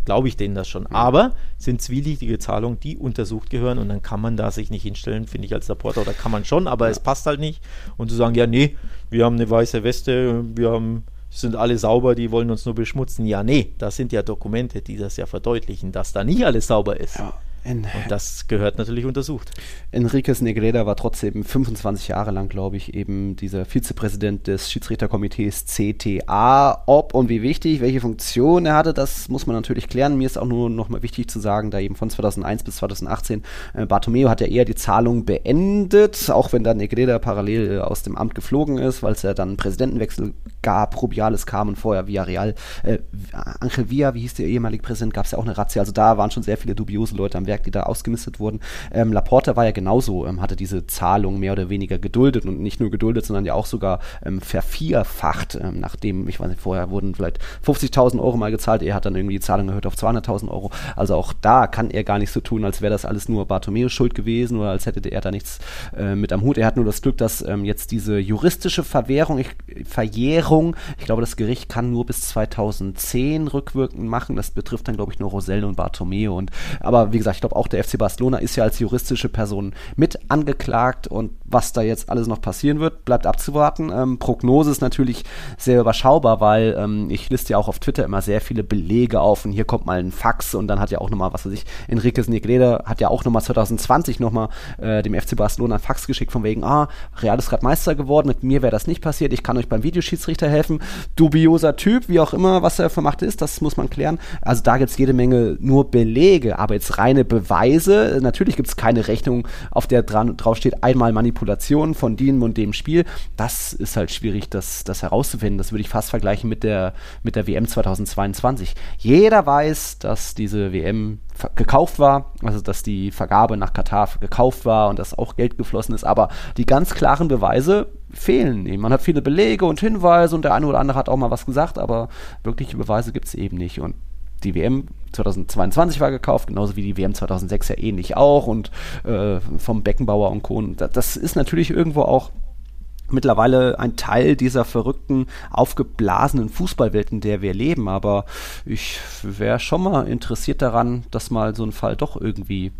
glaube ich denen das schon. Aber sind zwielichtige Zahlungen, die untersucht gehören und dann kann man da sich nicht hinstellen, finde ich als Reporter, oder kann man schon, aber es passt halt nicht. Und zu sagen, ja, nee, wir haben eine weiße Weste, wir haben, sind alle sauber, die wollen uns nur beschmutzen. Ja, nee, das sind ja Dokumente, die das ja verdeutlichen, dass da nicht alles sauber ist. En Und das gehört natürlich untersucht. Enriquez Negreda war trotzdem 25 Jahre lang, glaube ich, eben dieser Vizepräsident des Schiedsrichterkomitees CTA. Ob und wie wichtig, welche Funktion er hatte, das muss man natürlich klären. Mir ist auch nur noch mal wichtig zu sagen, da eben von 2001 bis 2018 äh, Bartomeo hat ja eher die Zahlung beendet, auch wenn dann Negreda parallel äh, aus dem Amt geflogen ist, weil es ja dann einen Präsidentenwechsel gab, Rubiales kam und vorher Villarreal, äh, Angel Villa, wie hieß der ehemalige Präsident, gab es ja auch eine Razzia. Also da waren schon sehr viele dubiose Leute am Werk, die da ausgemistet wurden. Ähm, Laporta war ja genauso, ähm, hatte diese Zahlung mehr oder weniger geduldet und nicht nur geduldet, sondern ja auch sogar ähm, vervierfacht, ähm, nachdem, ich weiß nicht, vorher wurden vielleicht 50.000 Euro mal gezahlt, er hat dann irgendwie die Zahlung erhöht auf 200.000 Euro. Also auch da kann er gar nicht so tun, als wäre das alles nur Bartomeus Schuld gewesen oder als hätte er da nichts äh, mit am Hut. Er hat nur das Glück, dass ähm, jetzt diese juristische Verwährung, ich, Verjährung, ich glaube, das Gericht kann nur bis 2010 rückwirkend machen. Das betrifft dann, glaube ich, nur Rosell und Bartomeo. Und, aber wie gesagt, ich glaube auch der FC Barcelona ist ja als juristische Person mit angeklagt und was da jetzt alles noch passieren wird, bleibt abzuwarten. Ähm, Prognose ist natürlich sehr überschaubar, weil ähm, ich liste ja auch auf Twitter immer sehr viele Belege auf und hier kommt mal ein Fax und dann hat ja auch nochmal, was weiß ich, Enriquez Negreda hat ja auch nochmal 2020 nochmal äh, dem FC Barcelona ein Fax geschickt von wegen, ah, Real ist gerade Meister geworden, mit mir wäre das nicht passiert, ich kann euch beim Videoschiedsrichter helfen. Dubioser Typ, wie auch immer, was er für Macht ist, das muss man klären. Also da gibt es jede Menge nur Belege, aber jetzt reine Beweise, natürlich gibt es keine Rechnung, auf der dran, drauf steht, einmal Manipulation von dem und dem Spiel. Das ist halt schwierig, das, das herauszufinden. Das würde ich fast vergleichen mit der, mit der WM 2022. Jeder weiß, dass diese WM gekauft war, also dass die Vergabe nach Katar gekauft war und dass auch Geld geflossen ist, aber die ganz klaren Beweise fehlen eben. Man hat viele Belege und Hinweise und der eine oder andere hat auch mal was gesagt, aber wirkliche Beweise gibt es eben nicht. Und die WM 2022 war gekauft, genauso wie die WM 2006 ja ähnlich auch und äh, vom Beckenbauer und Co. Das ist natürlich irgendwo auch mittlerweile ein Teil dieser verrückten, aufgeblasenen Fußballwelt, in der wir leben. Aber ich wäre schon mal interessiert daran, dass mal so ein Fall doch irgendwie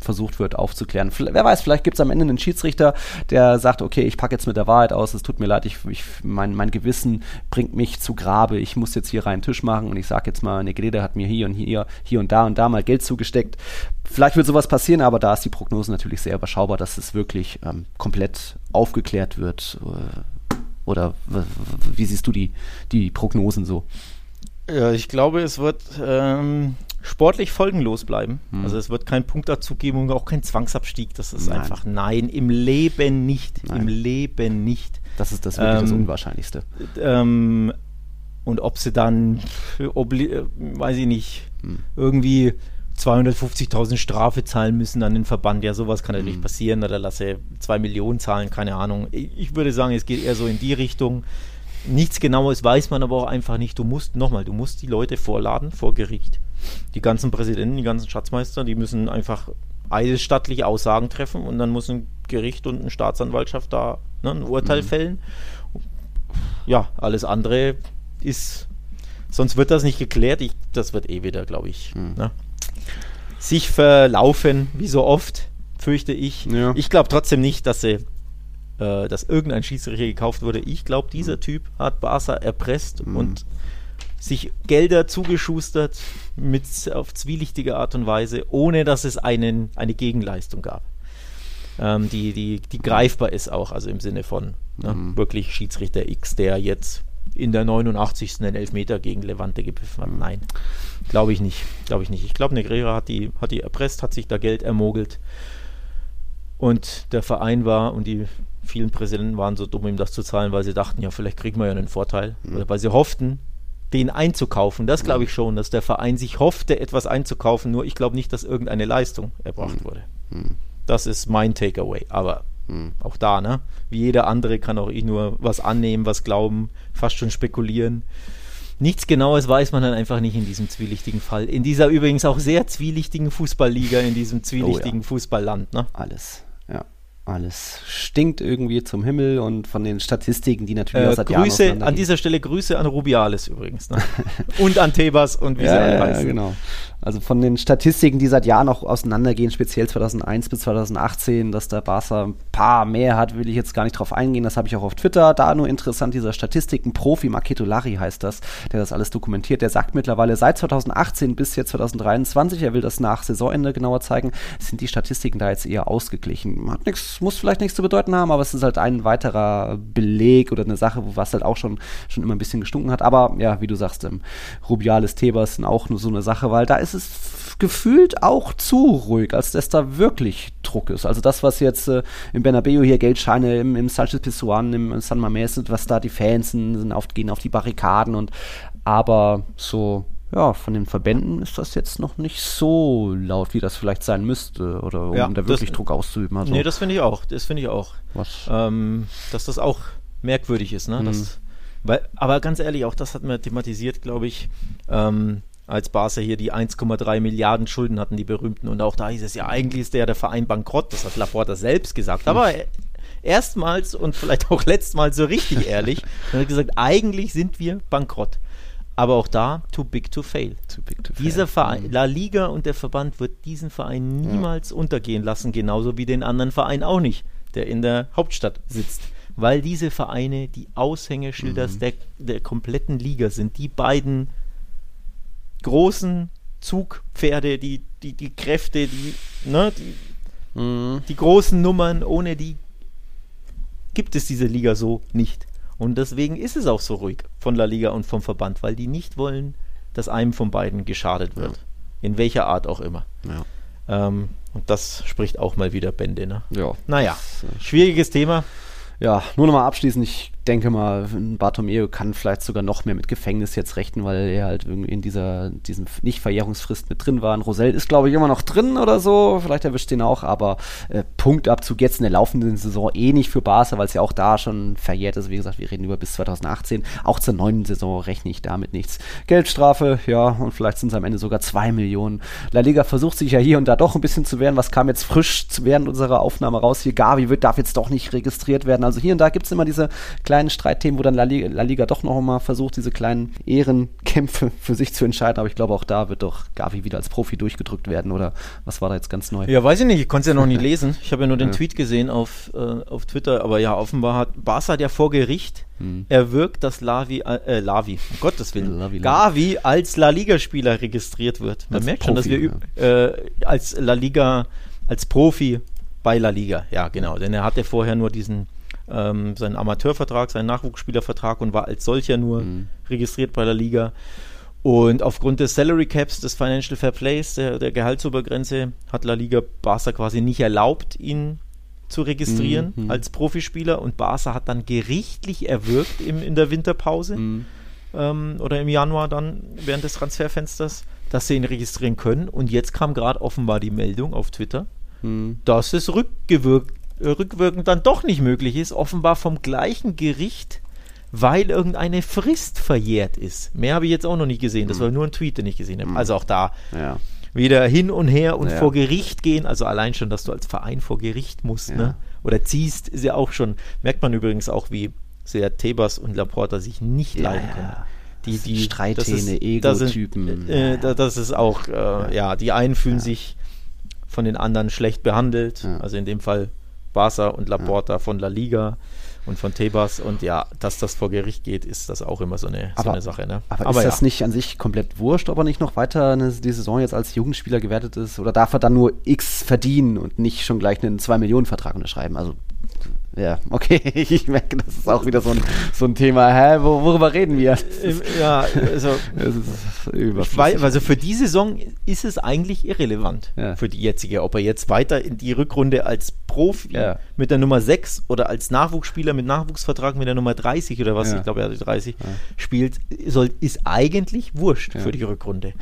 versucht wird aufzuklären. Wer weiß, vielleicht gibt es am Ende einen Schiedsrichter, der sagt, okay, ich packe jetzt mit der Wahrheit aus, es tut mir leid, ich, ich, mein, mein Gewissen bringt mich zu Grabe, ich muss jetzt hier reinen Tisch machen und ich sage jetzt mal, Negrede hat mir hier und hier, hier und da und da mal Geld zugesteckt. Vielleicht wird sowas passieren, aber da ist die Prognose natürlich sehr überschaubar, dass es wirklich ähm, komplett aufgeklärt wird. Äh, oder wie siehst du die, die Prognosen so? Ja, ich glaube, es wird ähm, sportlich folgenlos bleiben. Also es wird keinen Punktabzug geben und auch kein Zwangsabstieg. Das ist Nein. einfach nein, im Leben nicht. Nein. Im Leben nicht. Das ist das wirklich das Ähm, Unwahrscheinlichste. Ähm, und ob sie dann, äh, weiß ich nicht, Hm. irgendwie 250.000 Strafe zahlen müssen an den Verband. Ja, sowas kann natürlich Hm. passieren. Oder lasse 2 Millionen zahlen, keine Ahnung. Ich würde sagen, es geht eher so in die Richtung. Nichts Genaues weiß man aber auch einfach nicht. Du musst, nochmal, du musst die Leute vorladen vor Gericht. Die ganzen Präsidenten, die ganzen Schatzmeister, die müssen einfach eidesstattliche Aussagen treffen und dann muss ein Gericht und eine Staatsanwaltschaft da ne, ein Urteil fällen. Ja, alles andere ist, sonst wird das nicht geklärt. Ich, das wird eh wieder, glaube ich, ne, sich verlaufen, wie so oft, fürchte ich. Ja. Ich glaube trotzdem nicht, dass sie äh, dass irgendein Schiedsrichter gekauft wurde. Ich glaube, dieser Mhm. Typ hat Barca erpresst und sich Gelder zugeschustert mit auf zwielichtige Art und Weise, ohne dass es einen, eine Gegenleistung gab. ähm, die, die, die greifbar ist auch, also im Sinne von ne, Mhm. wirklich Schiedsrichter X, der jetzt in der 89. den Elfmeter gegen Levante gepfiffen hat. Nein, glaube ich nicht. Glaube ich nicht. Ich glaube, Negreira hat die, hat die erpresst, hat sich da Geld ermogelt. Und der Verein war und die vielen Präsidenten waren so dumm, ihm das zu zahlen, weil sie dachten, ja, vielleicht kriegen wir ja einen Vorteil. Oder weil sie hofften, den einzukaufen. Das glaube ich schon, dass der Verein sich hoffte, etwas einzukaufen. Nur ich glaube nicht, dass irgendeine Leistung erbracht wurde. Das ist mein Takeaway. Aber auch da, ne? Wie jeder andere kann auch ich nur was annehmen, was glauben, fast schon spekulieren. Nichts Genaues weiß man dann einfach nicht in diesem zwielichtigen Fall. In dieser übrigens auch sehr zwielichtigen Fußballliga, in diesem zwielichtigen Fußballland, ne? Alles. Ja. Alles stinkt irgendwie zum Himmel und von den Statistiken, die natürlich Äh, Jahren Grüße, an dieser Stelle Grüße an Rubiales übrigens. Ne? und an Tebas und wie sie ja, alle ja, heißen. genau. Also von den Statistiken, die seit Jahren auch auseinandergehen, speziell 2001 bis 2018, dass der Barca ein paar mehr hat, will ich jetzt gar nicht drauf eingehen. Das habe ich auch auf Twitter. Da nur interessant, dieser Statistiken-Profi, Marketo Larry heißt das, der das alles dokumentiert. Der sagt mittlerweile seit 2018 bis jetzt 2023, er will das nach Saisonende genauer zeigen, sind die Statistiken da jetzt eher ausgeglichen. Hat nichts, muss vielleicht nichts zu bedeuten haben, aber es ist halt ein weiterer Beleg oder eine Sache, wo was halt auch schon, schon immer ein bisschen gestunken hat. Aber ja, wie du sagst, ähm, Rubiales, Tebas sind auch nur so eine Sache, weil da ist es f- gefühlt auch zu ruhig, als dass da wirklich Druck ist. Also das, was jetzt äh, im Bernabeu hier Geldscheine, im, im Sanchez Pizjuan, im San Mamés sind, was da die Fans sind, auf, gehen auf die Barrikaden und aber so ja, von den Verbänden ist das jetzt noch nicht so laut, wie das vielleicht sein müsste, oder um Ja, da das- wirklich Druck auszuüben. Also, Nee, das finde ich auch. Das finde ich auch. was, ähm, dass das auch merkwürdig ist. Ne? Mhm. Das, weil, aber ganz ehrlich, auch das hat man thematisiert, glaube ich, ähm, als Barca hier die 1,3 Milliarden Schulden hatten, die berühmten. Und auch da hieß es ja, eigentlich ist der, der Verein bankrott. Das hat Laporta selbst gesagt. Aber e- erstmals und vielleicht auch letztmals so richtig ehrlich, er hat gesagt, eigentlich sind wir bankrott. Aber auch da, too big to fail. too big to Dieser fail. Verein, La Liga und der Verband wird diesen Verein niemals untergehen lassen, genauso wie den anderen Verein auch nicht, der in der Hauptstadt sitzt. Weil diese Vereine die Aushängeschilder der, der kompletten Liga sind. Die beiden großen Zugpferde, die, die, die Kräfte, die, ne, die, Mhm. die großen Nummern, ohne die gibt es diese Liga so nicht. Und deswegen ist es auch so ruhig von La Liga und vom Verband, weil die nicht wollen, dass einem von beiden geschadet wird. In welcher Art auch immer. Ja. Ähm, und das spricht auch mal wieder Bände. Ne? Ja. Naja, äh, schwieriges Thema. Ja, nur nochmal abschließend, ich denke mal, Bartomeu kann vielleicht sogar noch mehr mit Gefängnis jetzt rechnen, weil er halt irgendwie in dieser diesen Nicht-Verjährungsfrist mit drin war. Und Rosell ist, glaube ich, immer noch drin oder so. Vielleicht erwischt den auch, aber äh, Punktabzug jetzt in der laufenden Saison eh nicht für Barca, weil es ja auch da schon verjährt ist. Wie gesagt, wir reden über bis 2018. Auch zur neuen Saison rechne ich damit nichts. Geldstrafe, ja, und vielleicht sind es am Ende sogar zwei Millionen. La Liga versucht sich ja hier und da doch ein bisschen zu wehren. Was kam jetzt frisch während unserer Aufnahme raus? Hier, Gavi wird, darf jetzt doch nicht registriert werden. Also hier und da gibt es immer diese kleinen Streitthemen, wo dann La Liga, La Liga doch noch mal versucht, diese kleinen Ehrenkämpfe für sich zu entscheiden. Aber ich glaube, auch da wird doch Gavi wieder als Profi durchgedrückt werden. Oder was war da jetzt ganz neu? Ja, weiß ich nicht, ich konnte es ja noch nie lesen. Ich habe ja nur den Ja. Tweet gesehen auf, äh, auf Twitter, aber ja, offenbar hat Barca ja vor Gericht erwirkt, dass Lavi, äh, Lavi, um Gottes Willen, Lavi, Lavi. Gavi als La Liga-Spieler registriert wird. Man Als merkt schon, dass wir Profi, äh, als La Liga, als Profi bei La Liga, ja genau, denn er hatte vorher nur diesen ähm, seinen Amateurvertrag, seinen Nachwuchsspielervertrag und war als solcher nur registriert bei La Liga. Und aufgrund des Salary Caps, des Financial Fair Plays, der, der Gehaltsobergrenze, hat La Liga Barca quasi nicht erlaubt, ihn zu registrieren Mhm, mhm. als Profispieler. Und Barca hat dann gerichtlich erwirkt im, in der Winterpause Mhm. ähm, oder im Januar dann während des Transferfensters, dass sie ihn registrieren können. Und jetzt kam gerade offenbar die Meldung auf Twitter, Hm. dass es rückgewirkt, rückwirkend dann doch nicht möglich ist, offenbar vom gleichen Gericht, weil irgendeine Frist verjährt ist. Mehr habe ich jetzt auch noch nicht gesehen. Das war nur ein Tweet, den ich gesehen habe. Also auch da Ja. wieder hin und her und Ja. vor Gericht gehen. Also allein schon, dass du als Verein vor Gericht musst, Ja. ne? Oder ziehst, ist ja auch schon, merkt man übrigens auch, wie sehr Tebas und Laporta sich nicht Ja, leiden können. Die, die Streithähne, Ego-Typen. Äh, da- das ist auch, äh, ja. die einen fühlen sich von den anderen schlecht behandelt. Also in dem Fall Barca und Laporta von La Liga. und von Tebas. Und ja, dass das vor Gericht geht, ist das auch immer so eine, so Aber- eine Sache. Ne? Aber, ist das nicht an sich komplett wurscht, ob er nicht noch weiter eine, die Saison jetzt als Jugendspieler gewertet ist? Oder darf er dann nur X verdienen und nicht schon gleich einen 2-Millionen-Vertrag unterschreiben? Also, ja, okay, ich merke, das ist auch wieder so ein, so ein Thema. Hä, wo, worüber reden wir? Ja, also weiß, also für die Saison ist es eigentlich irrelevant Ja. für die jetzige, ob er jetzt weiter in die Rückrunde als Profi Ja. mit der Nummer 6 oder als Nachwuchsspieler mit Nachwuchsvertrag mit der Nummer 30 oder was, Ja. ich glaube, er hat die 30, spielt, soll, ist eigentlich wurscht für die Rückrunde.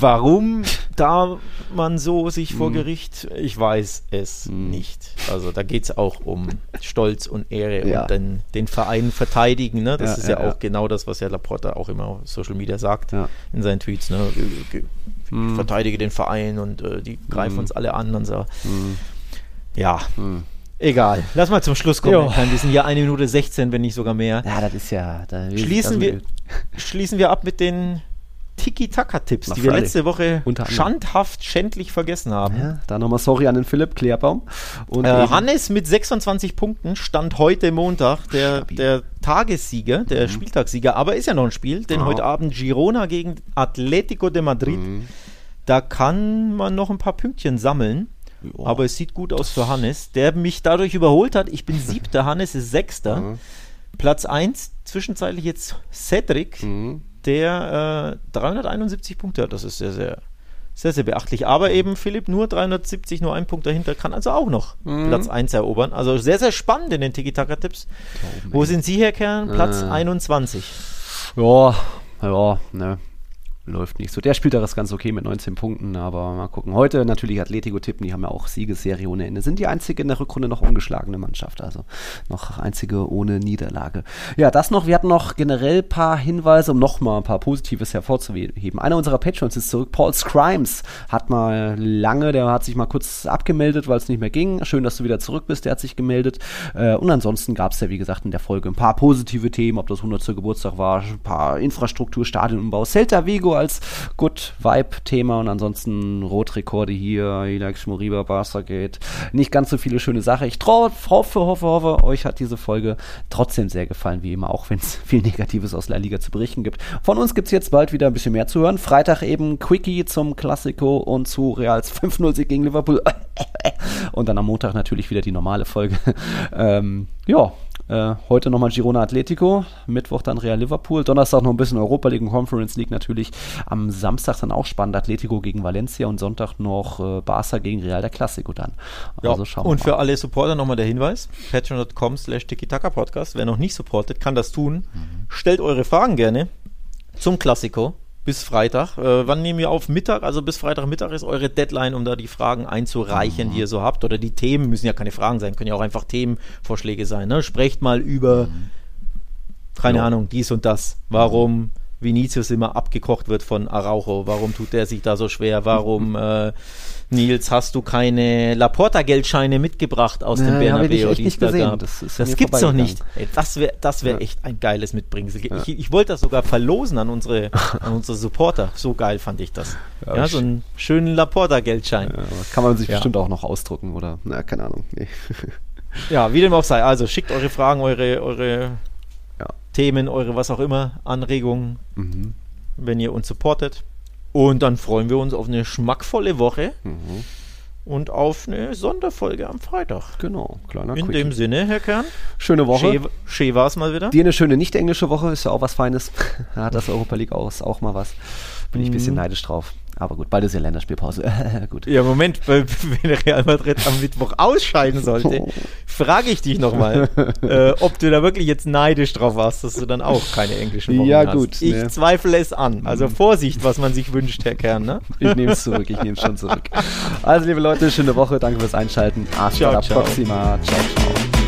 Warum da man so sich Mhm. vor Gericht, ich weiß es nicht. Also da geht es auch um Stolz und Ehre Ja. und den, den Verein verteidigen. Ne? Das Ja, ist ja, ja, ja. auch genau das, was ja Laporta auch immer auf Social Media sagt Ja. in seinen Tweets. Ne? Ich, Mhm. verteidige den Verein und äh, die greifen Mhm. uns alle an und so. Ja, egal. Lass mal zum Schluss kommen. Jo. Wir sind hier eine Minute 16, wenn nicht sogar mehr. Ja, das ist ja. Da Schließen wir, schließen wir ab mit den Tiki-Taka-Tipps, die wir letzte Woche schandhaft, schändlich vergessen haben. Ja, da nochmal sorry an den Philipp Klärbaum. Und Äh, eben- Hannes mit 26 Punkten stand heute Montag der, der Tagessieger, der Spieltagssieger, aber ist ja noch ein Spiel, denn Ja. heute Abend Girona gegen Atletico de Madrid. Mhm. Da kann man noch ein paar Pünktchen sammeln. Ja. Aber es sieht gut aus für Hannes, der mich dadurch überholt hat. Ich bin siebter, Hannes ist sechster. Mhm. Platz 1, zwischenzeitlich jetzt Cedric, Mhm. Der äh, 371 Punkte hat. Das ist sehr, sehr, sehr, sehr beachtlich. Aber eben Philipp nur 370, nur ein Punkt dahinter, kann also auch noch Mhm. Platz 1 erobern. Also sehr, sehr spannend in den Tiki-Taka-Tipps. Wo sind Sie, Herr Kern? Platz Äh. 21. Ja, ja, ne. Läuft nicht so. Der spielt das ganz okay mit 19 Punkten, aber mal gucken. Heute natürlich Atletico tippen, die haben ja auch Siegesserie ohne Ende. Sind die einzige in der Rückrunde noch ungeschlagene Mannschaft, also noch einzige ohne Niederlage. Ja, das noch. Wir hatten noch generell ein paar Hinweise, um nochmal ein paar Positives hervorzuheben. Einer unserer Patrons ist zurück. Paul Scrimes hat mal lange, der hat sich mal kurz abgemeldet, weil es nicht mehr ging. Schön, dass du wieder zurück bist. Der hat sich gemeldet. Äh, und ansonsten gab es ja, wie gesagt, in der Folge ein paar positive Themen, ob das 100. Geburtstag war, ein paar Infrastruktur, Stadionumbau, Celta Vigo als Good Vibe-Thema und ansonsten Rotrekorde hier, Moriba, Barca Gate. Nicht ganz so viele schöne Sachen. Ich hoffe, hoffe, hoffe, euch hat diese Folge trotzdem sehr gefallen, wie immer, auch wenn es viel Negatives aus La Liga zu berichten gibt. Von uns gibt es jetzt bald wieder ein bisschen mehr zu hören. Freitag eben Quickie zum Klassiko und zu Reals 5-0-Sieg gegen Liverpool. Und dann am Montag natürlich wieder die normale Folge. ähm, ja, äh, heute nochmal Girona Atletico, Mittwoch dann Real Liverpool, Donnerstag noch ein bisschen Europa League und Conference League natürlich. Am Samstag dann auch spannend Atletico gegen Valencia und Sonntag noch äh, Barca gegen Real der Klassiko dann. Also schauen und für alle Supporter nochmal der Hinweis: patreon.com slash Podcast. Wer noch nicht supportet, kann das tun. Mhm. Stellt eure Fragen gerne zum Klassiko bis Freitag. Äh, wann nehmen wir auf? Mittag, also bis Freitagmittag ist eure Deadline, um da die Fragen einzureichen, Mhm. die ihr so habt. Oder die Themen müssen ja keine Fragen sein, können ja auch einfach Themenvorschläge sein. Ne? Sprecht mal über, keine Ja. Ahnung, dies und das. Warum Vinicius immer abgekocht wird von Araujo? Warum tut der sich da so schwer? Warum, äh, Nils, hast du keine Laporta-Geldscheine mitgebracht aus dem hab ich Bernabeu, die nicht es da gesehen. gab? Das Das gibt's doch nicht. Ey, das wäre das wär Ja. echt ein geiles Mitbringsel. Ich, ich wollte das sogar verlosen an unsere, an unsere Supporter. So geil fand ich das. Ja, Ja, so einen schönen Laporta-Geldschein. Ja, kann man sich Ja. bestimmt auch noch ausdrucken oder, na, keine Ahnung. Nee. Ja, wie dem auch sei. Also schickt eure Fragen, eure, eure Ja. Themen, eure was auch immer, Anregungen, mhm. wenn ihr uns supportet. Und dann freuen wir uns auf eine schmackvolle Woche Mhm. und auf eine Sonderfolge am Freitag. Genau, kleiner In Quickie. dem Sinne, Herr Kern, Schöne Woche. schön, schön war es mal wieder. Dir eine schöne nicht-englische Woche, ist ja auch was Feines. hat das Europa League aus auch mal was. Bin ich ein bisschen Mhm. neidisch drauf. Aber gut, bald ist ja Länderspielpause. gut. Ja, Moment, weil, wenn Real Madrid am Mittwoch ausscheiden sollte, frage ich dich nochmal, äh, ob du da wirklich jetzt neidisch drauf warst, dass du dann auch keine englischen Wochen Ja, hast. gut, Ich ne. zweifle es an. Also Vorsicht, was man sich wünscht, Herr Kern. Ne? Ich nehme es zurück, ich nehme es schon zurück. Also, liebe Leute, schöne Woche. Danke fürs Einschalten. Hasta Ciao, la ciao. próxima. Ciao, ciao.